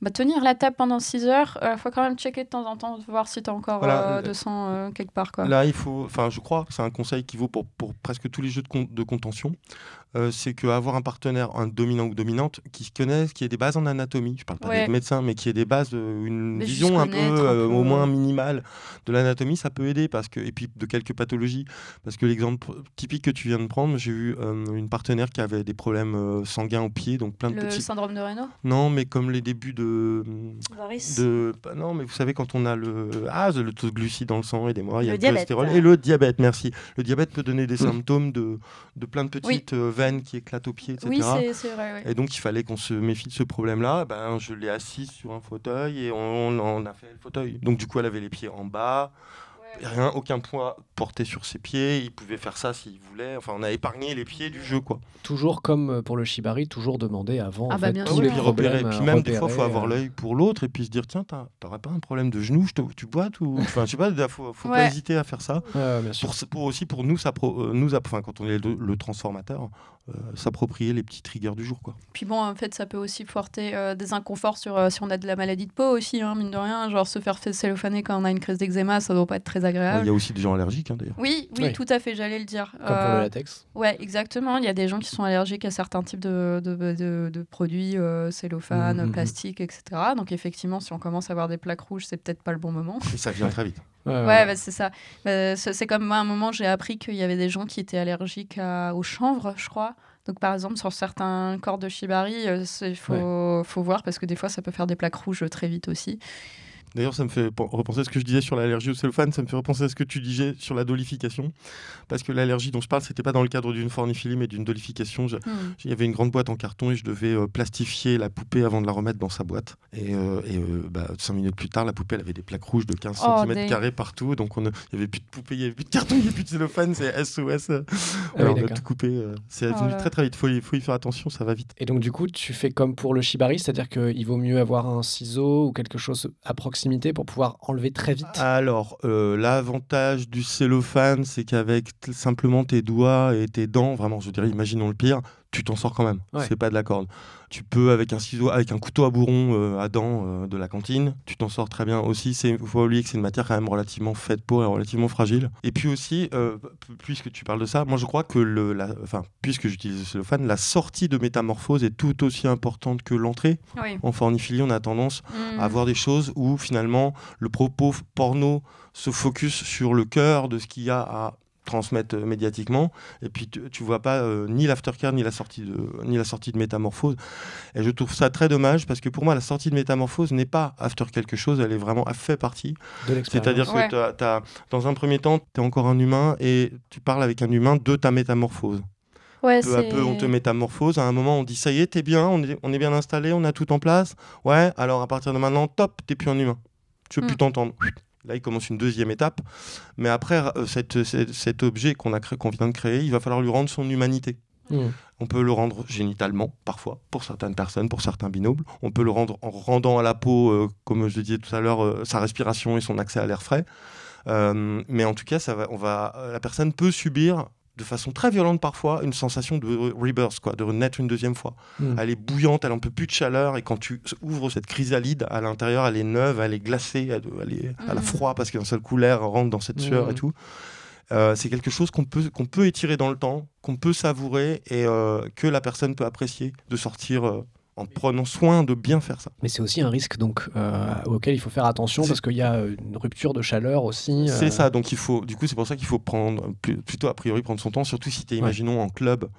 bah, tenir la table pendant 6 heures, il faut quand même checker de temps en temps, voir si tu as encore Voilà, euh, de sang euh, quelque part. Quoi. Là, il faut, enfin, je crois que c'est un conseil qui vaut pour, pour presque tous les jeux de, con- de contention. Euh, c'est qu'avoir un partenaire, un dominant ou dominante, qui se connaisse, qui ait des bases en anatomie, je parle pas Ouais. d'être médecin, mais qui ait des bases, euh, une Mais vision un peu, un euh, peu. au moins minimale de l'anatomie, ça peut aider. Parce que, et puis de quelques pathologies. Parce que l'exemple typique que tu viens de prendre, j'ai eu euh, une partenaire qui avait des problèmes euh, sanguins au pied, donc plein de Le petits. syndrome de Raynaud? Non, mais comme les débuts de. Varice. de bah non, mais vous savez, quand on a le, ah, le taux de glucides dans le sang et des mois, il y a Le cholestérol et le diabète, merci. Le diabète peut donner des symptômes de, de plein de petites euh, veines qui éclatent au pied, etc. Oui, c'est c'est vrai. ouais. et donc, il fallait qu'on se méfie de ce problème-là. Ben, je l'ai assise sur un fauteuil et on, on a fait le fauteuil. Donc, du coup, elle avait les pieds en bas. Rien, aucun poids porté sur ses pieds. Il pouvait faire ça s'il voulait. Enfin, on a épargné les pieds du jeu, quoi. Toujours comme euh, pour le shibari, toujours demander avant Ah en bah fait, bien tous sûr. les puis repérer. problèmes Puis à même des fois, il faut avoir euh, l'œil pour l'autre et puis se dire tiens, t'aurais pas un problème de genou, je te- tu boites ou. Enfin, je sais pas, il faut, faut pas hésiter à faire ça. Pour, pour aussi pour nous, ça pro- euh, nous enfin, quand on est le, le transformateur, euh, s'approprier les petits triggers du jour, quoi. Puis bon, en fait, ça peut aussi porter euh, des inconforts sur euh, si on a de la maladie de peau aussi, hein, mine de rien. Genre se faire cellophaner quand on a une crise d'eczéma, ça doit pas être très Il agréable. y a aussi des gens allergiques, hein, d'ailleurs. Oui, oui, Oui. tout à fait, j'allais le dire. Comme pour le latex. Ouais, exactement. Il y a des gens qui sont allergiques à certains types de, de, de- de produits, euh, cellophane, Mhm, mhm. plastique, etc. Donc effectivement, si on commence à avoir des plaques rouges, c'est peut-être pas le bon moment. Et ça vient très vite. Ouais, bah, c'est ça. Bah, c'est comme moi, à un moment, j'ai appris qu'il y avait des gens qui étaient allergiques à- au chanvre, je crois. Donc, par exemple, sur certains corps de shibari, il faut, faut voir parce que des fois, ça peut faire des plaques rouges très vite aussi. D'ailleurs, ça me fait pen- repenser à ce que je disais sur l'allergie au cellophane, ça me fait repenser à ce que tu disais sur la dolification. Parce que l'allergie dont je parle, c'était pas dans le cadre d'une forniphilie, mais d'une dolification. Hmm. Il y avait une grande boîte en carton et je devais euh, plastifier la poupée avant de la remettre dans sa boîte. Et, euh, et, euh, bah, cinq minutes plus tard, la poupée elle avait des plaques rouges de 15 Oh, cm carrés partout. Donc il n'y avait plus de poupée, il n'y avait plus de carton, il n'y avait plus de cellophane, c'est SOS. euh. Ah oui, Alors, on a tout coupé. euh, c'est venu là. très très vite. Il faut, y- faut y faire attention, ça va vite. Et donc, du coup, tu fais comme pour le shibari, c'est-à-dire qu'il vaut mieux avoir un ciseau ou quelque chose à proximité pour pouvoir enlever très vite. Alors, euh, l'avantage du cellophane, c'est qu'avec simplement tes doigts et tes dents, vraiment, je dirais, imaginons le pire, tu t'en sors quand même. Ouais. C'est pas de la corde. Tu peux, avec un ciseau, avec un couteau à bourron euh, à dents euh, de la cantine, tu t'en sors très bien aussi. Il faut pas oublier que c'est une matière quand même relativement faite pour et relativement fragile. Et puis aussi, euh, puisque tu parles de ça, moi je crois que, le, la, enfin, puisque j'utilise le cellophane, la sortie de métamorphose est tout aussi importante que l'entrée. Oui. En forniphilie, on a tendance Hmm. à avoir des choses où finalement le propos porno se focus sur le cœur de ce qu'il y a à transmettre euh, médiatiquement et puis tu, tu vois pas euh, ni l'aftercare ni la sortie de ni la sortie de métamorphose et je trouve ça très dommage parce que pour moi la sortie de métamorphose n'est pas after quelque chose elle est vraiment elle fait partie De l'expérience. c'est-à-dire Ouais. que t'as- t'as- dans un premier temps tu es encore un humain et tu parles avec un humain de ta métamorphose Ouais, peu à peu, on te métamorphose. À un moment, on dit ça y est, t'es bien, on est, on est bien installé, on a tout en place. Ouais, alors à partir de maintenant, top, t'es plus un humain. Tu veux Mm. plus t'entendre. Là, il commence une deuxième étape. Mais après, euh, cette- cette- cet objet qu'on vient de créer, il va falloir lui rendre son humanité. Mmh. On peut le rendre génitalement, parfois, pour certaines personnes, pour certains binômes. On peut le rendre en rendant à la peau, euh, comme je le disais tout à l'heure, euh, sa respiration et son accès à l'air frais. Euh, mais en tout cas, ça va, on va, la personne peut subir de façon très violente parfois une sensation de re- rebirth, quoi, de renaître une deuxième fois. Mm. Elle est bouillante, elle en peut plus de chaleur, et quand tu ouvres cette chrysalide, à l'intérieur, elle est neuve, elle est glacée, elle, elle est, elle a Mhm. froid parce qu'un seul coup l'air rentre dans cette sueur Mhm. et tout. Euh, c'est quelque chose qu'on peut, qu'on peut étirer dans le temps, qu'on peut savourer et euh, que la personne peut apprécier de sortir euh, en prenant soin de bien faire ça. Mais c'est aussi un risque donc euh, auquel il faut faire attention parce qu'il y a une rupture de chaleur aussi. C'est euh, ça, donc il faut, du coup, c'est pour ça qu'il faut prendre, plutôt a priori prendre son temps, surtout si tu es, Ouais. imaginons, en club,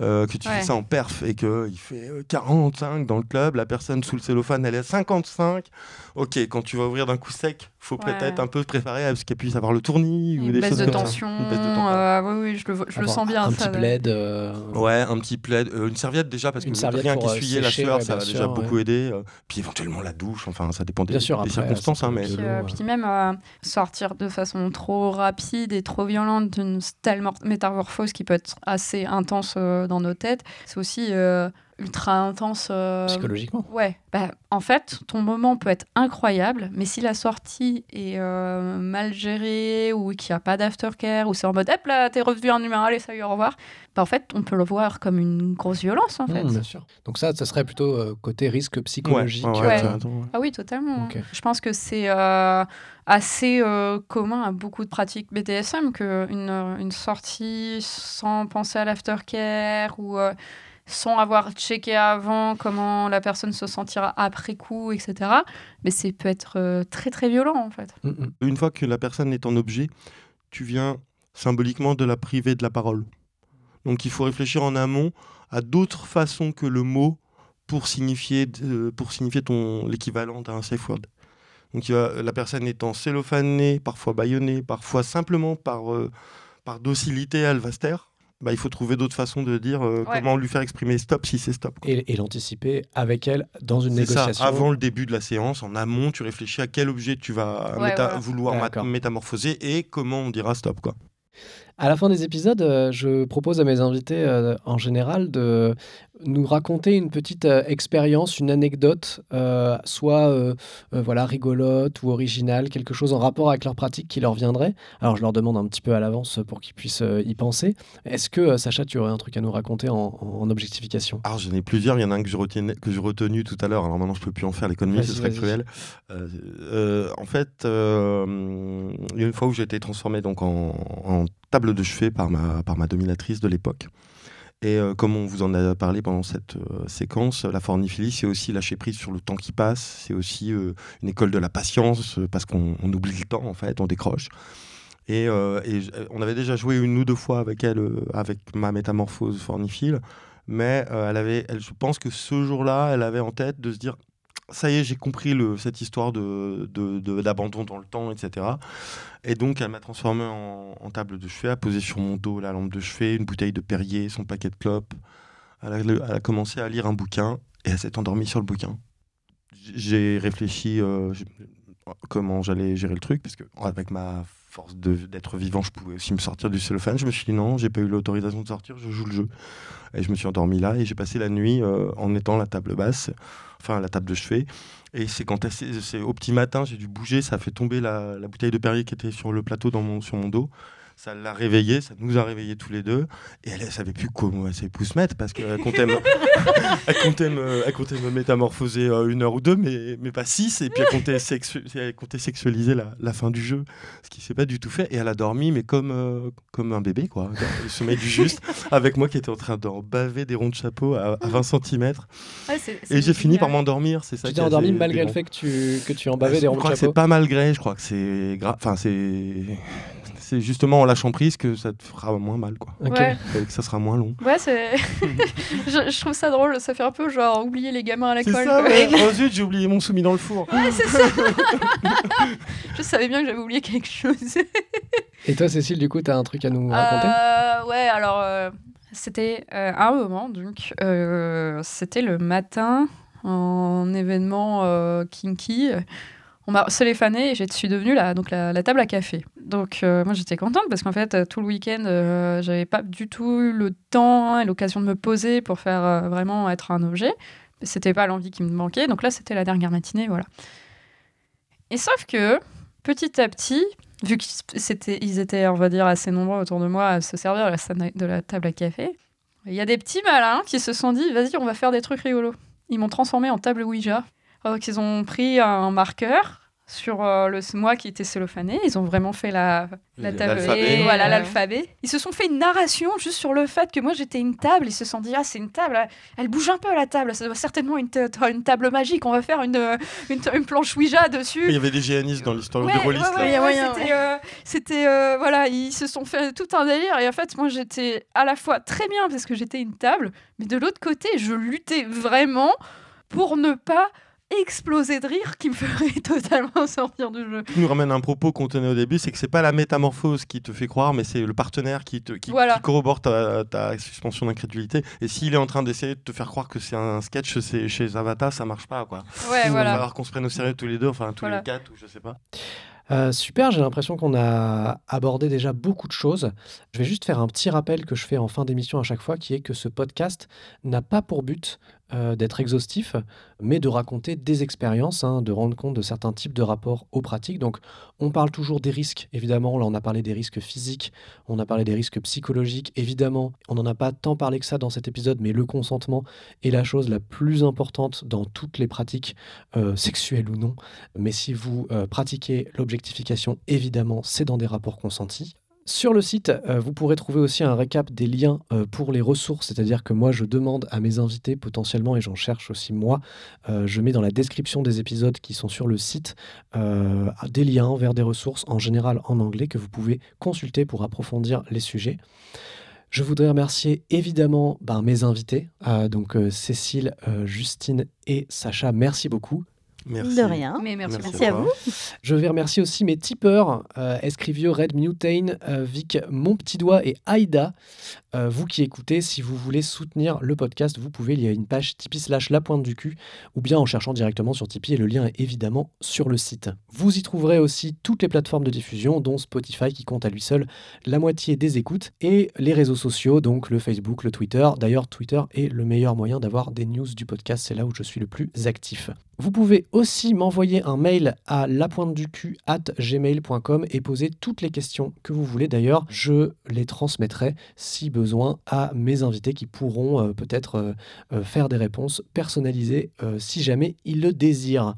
euh, que tu Ouais. fais ça en perf et qu'il fait euh, 45 dans le club, la personne sous le cellophane, elle est à 55. Ok, quand tu vas ouvrir d'un coup sec, faut Ouais. peut-être un peu préparer à ce qu'elle puisse avoir le tournis ou Une des baisse choses de comme ça. tension. Une baisse de tension. euh, oui, oui, je le, je sens bien. Un ça, petit plaid. euh, Ouais, un petit plaid, euh, une serviette déjà, parce que rien euh, qu'essuyer la sueur, ouais, ça va déjà beaucoup aider. puis éventuellement la douche, enfin, ça dépend des, Bien sûr, des après, circonstances. hein, mais Puis, euh, puis même euh, sortir de façon trop rapide et trop violente d'une telle mor- métamorphose qui peut être assez intense euh, dans nos têtes, c'est aussi euh, ultra intense. euh, psychologiquement. Ouais, bah, en fait, ton moment peut être incroyable, mais si la sortie est euh, mal gérée ou qu'il n'y a pas d'aftercare ou c'est en mode hop là, t'es revenu en humain, allez, salut, au revoir, bah, en fait, on peut le voir comme une grosse violence en fait. Mmh, bien sûr. Donc ça, ça serait plutôt euh, côté risque psychologique. ouais, ouais, Ouais. t'as raison, ouais. Ah oui, totalement. Ok. Je pense que c'est euh, assez euh, commun à beaucoup de pratiques BDSM qu'une une sortie sans penser à l'aftercare ou euh, sans avoir checké avant comment la personne se sentira après coup, etc. Mais c'est peut être euh, très très violent en fait. Mm, mm. Une fois que la personne est en objet, tu viens symboliquement de la priver de la parole. Donc il faut réfléchir en amont à d'autres façons que le mot pour signifier, pour signifier ton l'équivalent d'un safe word. Donc la personne étant cellophanée, parfois bâillonnée, parfois simplement par, euh, par docilité, elle va. Bah, il faut trouver d'autres façons de dire euh, Ouais. comment lui faire exprimer stop si c'est stop. quoi. Et, et l'anticiper avec elle dans une C'est ça, négociation. avant le début de la séance, en amont, tu réfléchis à quel objet tu vas Ouais, méta- voilà. vouloir métamorphoser et comment on dira stop. Quoi. À la fin des épisodes, euh, je propose à mes invités euh, en général de nous raconter une petite euh, expérience, une anecdote, soit voilà rigolote ou originale, quelque chose en rapport avec leur pratique qui leur viendrait. Alors je leur demande un petit peu à l'avance pour qu'ils puissent y penser. Est-ce que Sacha, tu aurais un truc à nous raconter en, en objectification? Alors j'en ai plusieurs, il y en a un que je retiens- que j'ai retenu tout à l'heure, alors maintenant je peux plus en faire l'économie, ce serait cruel. Euh, euh, en fait, euh, une fois où j'ai été transformé donc en, en table de chevet par ma, par ma dominatrice de l'époque. Et euh, comme on vous en a parlé pendant cette euh, séquence, la forniphilie, c'est aussi lâcher prise sur le temps qui passe, c'est aussi euh, une école de la patience, parce qu'on on oublie le temps, en fait, on décroche. Et, et on avait déjà joué une ou deux fois avec elle, avec ma métamorphose forniphile, mais elle avait, elle, je pense que ce jour-là, elle avait en tête de se dire ça y est, j'ai compris cette histoire de, d'abandon dans le temps, etc. Et donc, elle m'a transformé en, table de chevet, a posé sur mon dos la lampe de chevet, une bouteille de Perrier, son paquet de clopes. Elle a, commencé à lire un bouquin et elle s'est endormie sur le bouquin. J'ai réfléchi euh, comment j'allais gérer le truc, parce que avec ma force d'être vivant, je pouvais aussi me sortir du cellophane. Je me suis dit non, j'ai pas eu l'autorisation de sortir, je joue le jeu. Et je me suis endormi là et j'ai passé la nuit euh, en étant la table basse, enfin la table de chevet. Et c'est quand c'est au petit matin, j'ai dû bouger, ça a fait tomber la, la bouteille de Perrier qui était sur le plateau dans mon, sur mon dos. Ça l'a réveillée, ça nous a réveillés tous les deux. Et elle, elle savait plus comment elle savait plus se mettre parce qu'elle comptait, me, elle comptait, me, elle comptait me métamorphoser euh, une heure ou deux, mais, mais pas six. Et puis elle comptait, sexu- elle comptait sexualiser la, la fin du jeu, ce qui s'est pas du tout fait. Et elle a dormi, mais comme, euh, comme un bébé, quoi. Dans le sommeil du juste, avec moi qui était en train d'en baver des ronds de chapeau à, à 20 cm. Ouais, Et j'ai fini par m'endormir, c'est ça Tu t'es endormi malgré le fait que tu, que tu en bavais des je ronds de crois que chapeau c'est pas malgré, je crois que c'est gra- enfin c'est c'est justement en lâchant prise que ça te fera moins mal quoi. Ouais. Et que ça sera moins long. Ouais, c'est. je, je trouve ça drôle. Ça fait un peu genre oublier les gamins à C'est l'école. ça, quoi. ouais. Oh zut, j'ai oublié mon soumis dans le four. Je savais bien que j'avais oublié quelque chose. Et toi, Cécile, du coup, tu as un truc à nous raconter? Euh, ouais, alors euh, c'était euh, un moment, donc euh, c'était le matin, en événement euh, kinky. On m'a téléphoné et je suis devenue la, donc la, la table à café. Donc euh, moi j'étais contente parce qu'en fait euh, tout le week-end euh, j'avais pas du tout eu le temps et l'occasion de me poser pour faire vraiment être un objet. C'était pas l'envie qui me manquait. Donc là c'était la dernière matinée, voilà. Et sauf que petit à petit, vu qu'ils c'était, ils étaient, on va dire, assez nombreux autour de moi à se servir de la, table à café, il y a des petits malins qui se sont dit, vas-y, on va faire des trucs rigolos. Ils m'ont transformé en table Ouija. Donc ils ont pris un marqueur sur euh, le moi qui était cellophané, ils ont vraiment fait la, la table, et voilà l'alphabet. Ils se sont fait une narration juste sur le fait que moi j'étais une table. Ils se sont dit ah c'est une table, elle bouge un peu la table, ça doit certainement une, une table magique. On va faire une, une, une planche Ouija dessus. Il y avait des géanistes dans l'histoire Ouais, de ouais, rôlistes. ouais, ouais, C'était, euh, euh, voilà, ils se sont fait tout un délire et en fait, moi, j'étais à la fois très bien parce que j'étais une table, mais de l'autre côté, je luttais vraiment pour ne pas exploser de rire qui me ferait totalement sortir du jeu. Tu nous ramène un propos qu'on tenait au début, c'est que c'est pas la métamorphose qui te fait croire, mais c'est le partenaire qui, te, qui, Voilà. qui corrobore ta, ta suspension d'incrédulité. Et s'il est en train d'essayer de te faire croire que c'est un sketch c'est- chez Avata, ça marche pas quoi. Ouais, Il va voilà. falloir qu'on se prenne au sérieux tous les deux, enfin tous Voilà. les quatre ou je sais pas. Euh, super, j'ai l'impression qu'on a abordé déjà beaucoup de choses. Je vais juste faire un petit rappel que je fais en fin d'émission à chaque fois, qui est que ce podcast n'a pas pour but euh, d'être exhaustif, mais de raconter des expériences, hein, de rendre compte de certains types de rapports aux pratiques. Donc, on parle toujours des risques, évidemment. Là, on a parlé des risques physiques, on a parlé des risques psychologiques, évidemment. On n'en a pas tant parlé que ça dans cet épisode, mais le consentement est la chose la plus importante dans toutes les pratiques, euh, sexuelles ou non. Mais si vous euh, pratiquez l'objectification, évidemment, c'est dans des rapports consentis. Sur le site, euh, vous pourrez trouver aussi un récap des liens euh, pour les ressources, c'est-à-dire que moi, je demande à mes invités potentiellement, et j'en cherche aussi moi, euh, je mets dans la description des épisodes qui sont sur le site des liens vers des ressources, en général en anglais, que vous pouvez consulter pour approfondir les sujets. Je voudrais remercier évidemment ben, mes invités, donc Cécile, Justine et Sacha. Merci beaucoup. Merci. De rien. Mais merci, Merci Merci à vous. Je vais remercier aussi mes tipeurs, euh, Escrivio, Red Mutane, euh, Vic, Mon Petit Doigt et Aïda. Euh, vous qui écoutez, si vous voulez soutenir le podcast, vous pouvez, il y a une page Tipeee slash la pointe du cul, ou bien en cherchant directement sur Tipeee, et le lien est évidemment sur le site. Vous y trouverez aussi toutes les plateformes de diffusion, dont Spotify qui compte à lui seul la moitié des écoutes, et les réseaux sociaux, donc le Facebook, le Twitter. D'ailleurs, Twitter est le meilleur moyen d'avoir des news du podcast, c'est là où je suis le plus actif. Vous pouvez aussi m'envoyer un mail à lapointeducu at gmail.com et poser toutes les questions que vous voulez. D'ailleurs, je les transmettrai si besoin à mes invités qui pourront euh, peut-être euh, euh, faire des réponses personnalisées si jamais ils le désirent.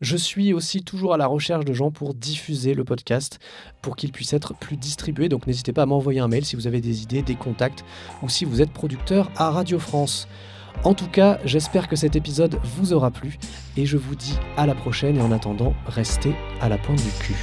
Je suis aussi toujours à la recherche de gens pour diffuser le podcast, pour qu'il puisse être plus distribué. Donc n'hésitez pas à m'envoyer un mail si vous avez des idées, des contacts ou si vous êtes producteur à Radio France. En tout cas, j'espère que cet épisode vous aura plu et je vous dis à la prochaine et en attendant, restez à la pointe du cul.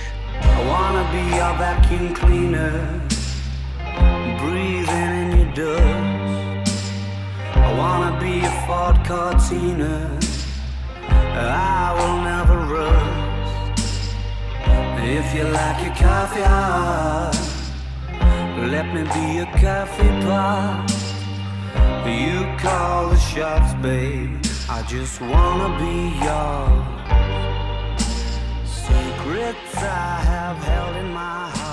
You call the shots, babe. I just wanna be yours. Secrets I have held in my heart.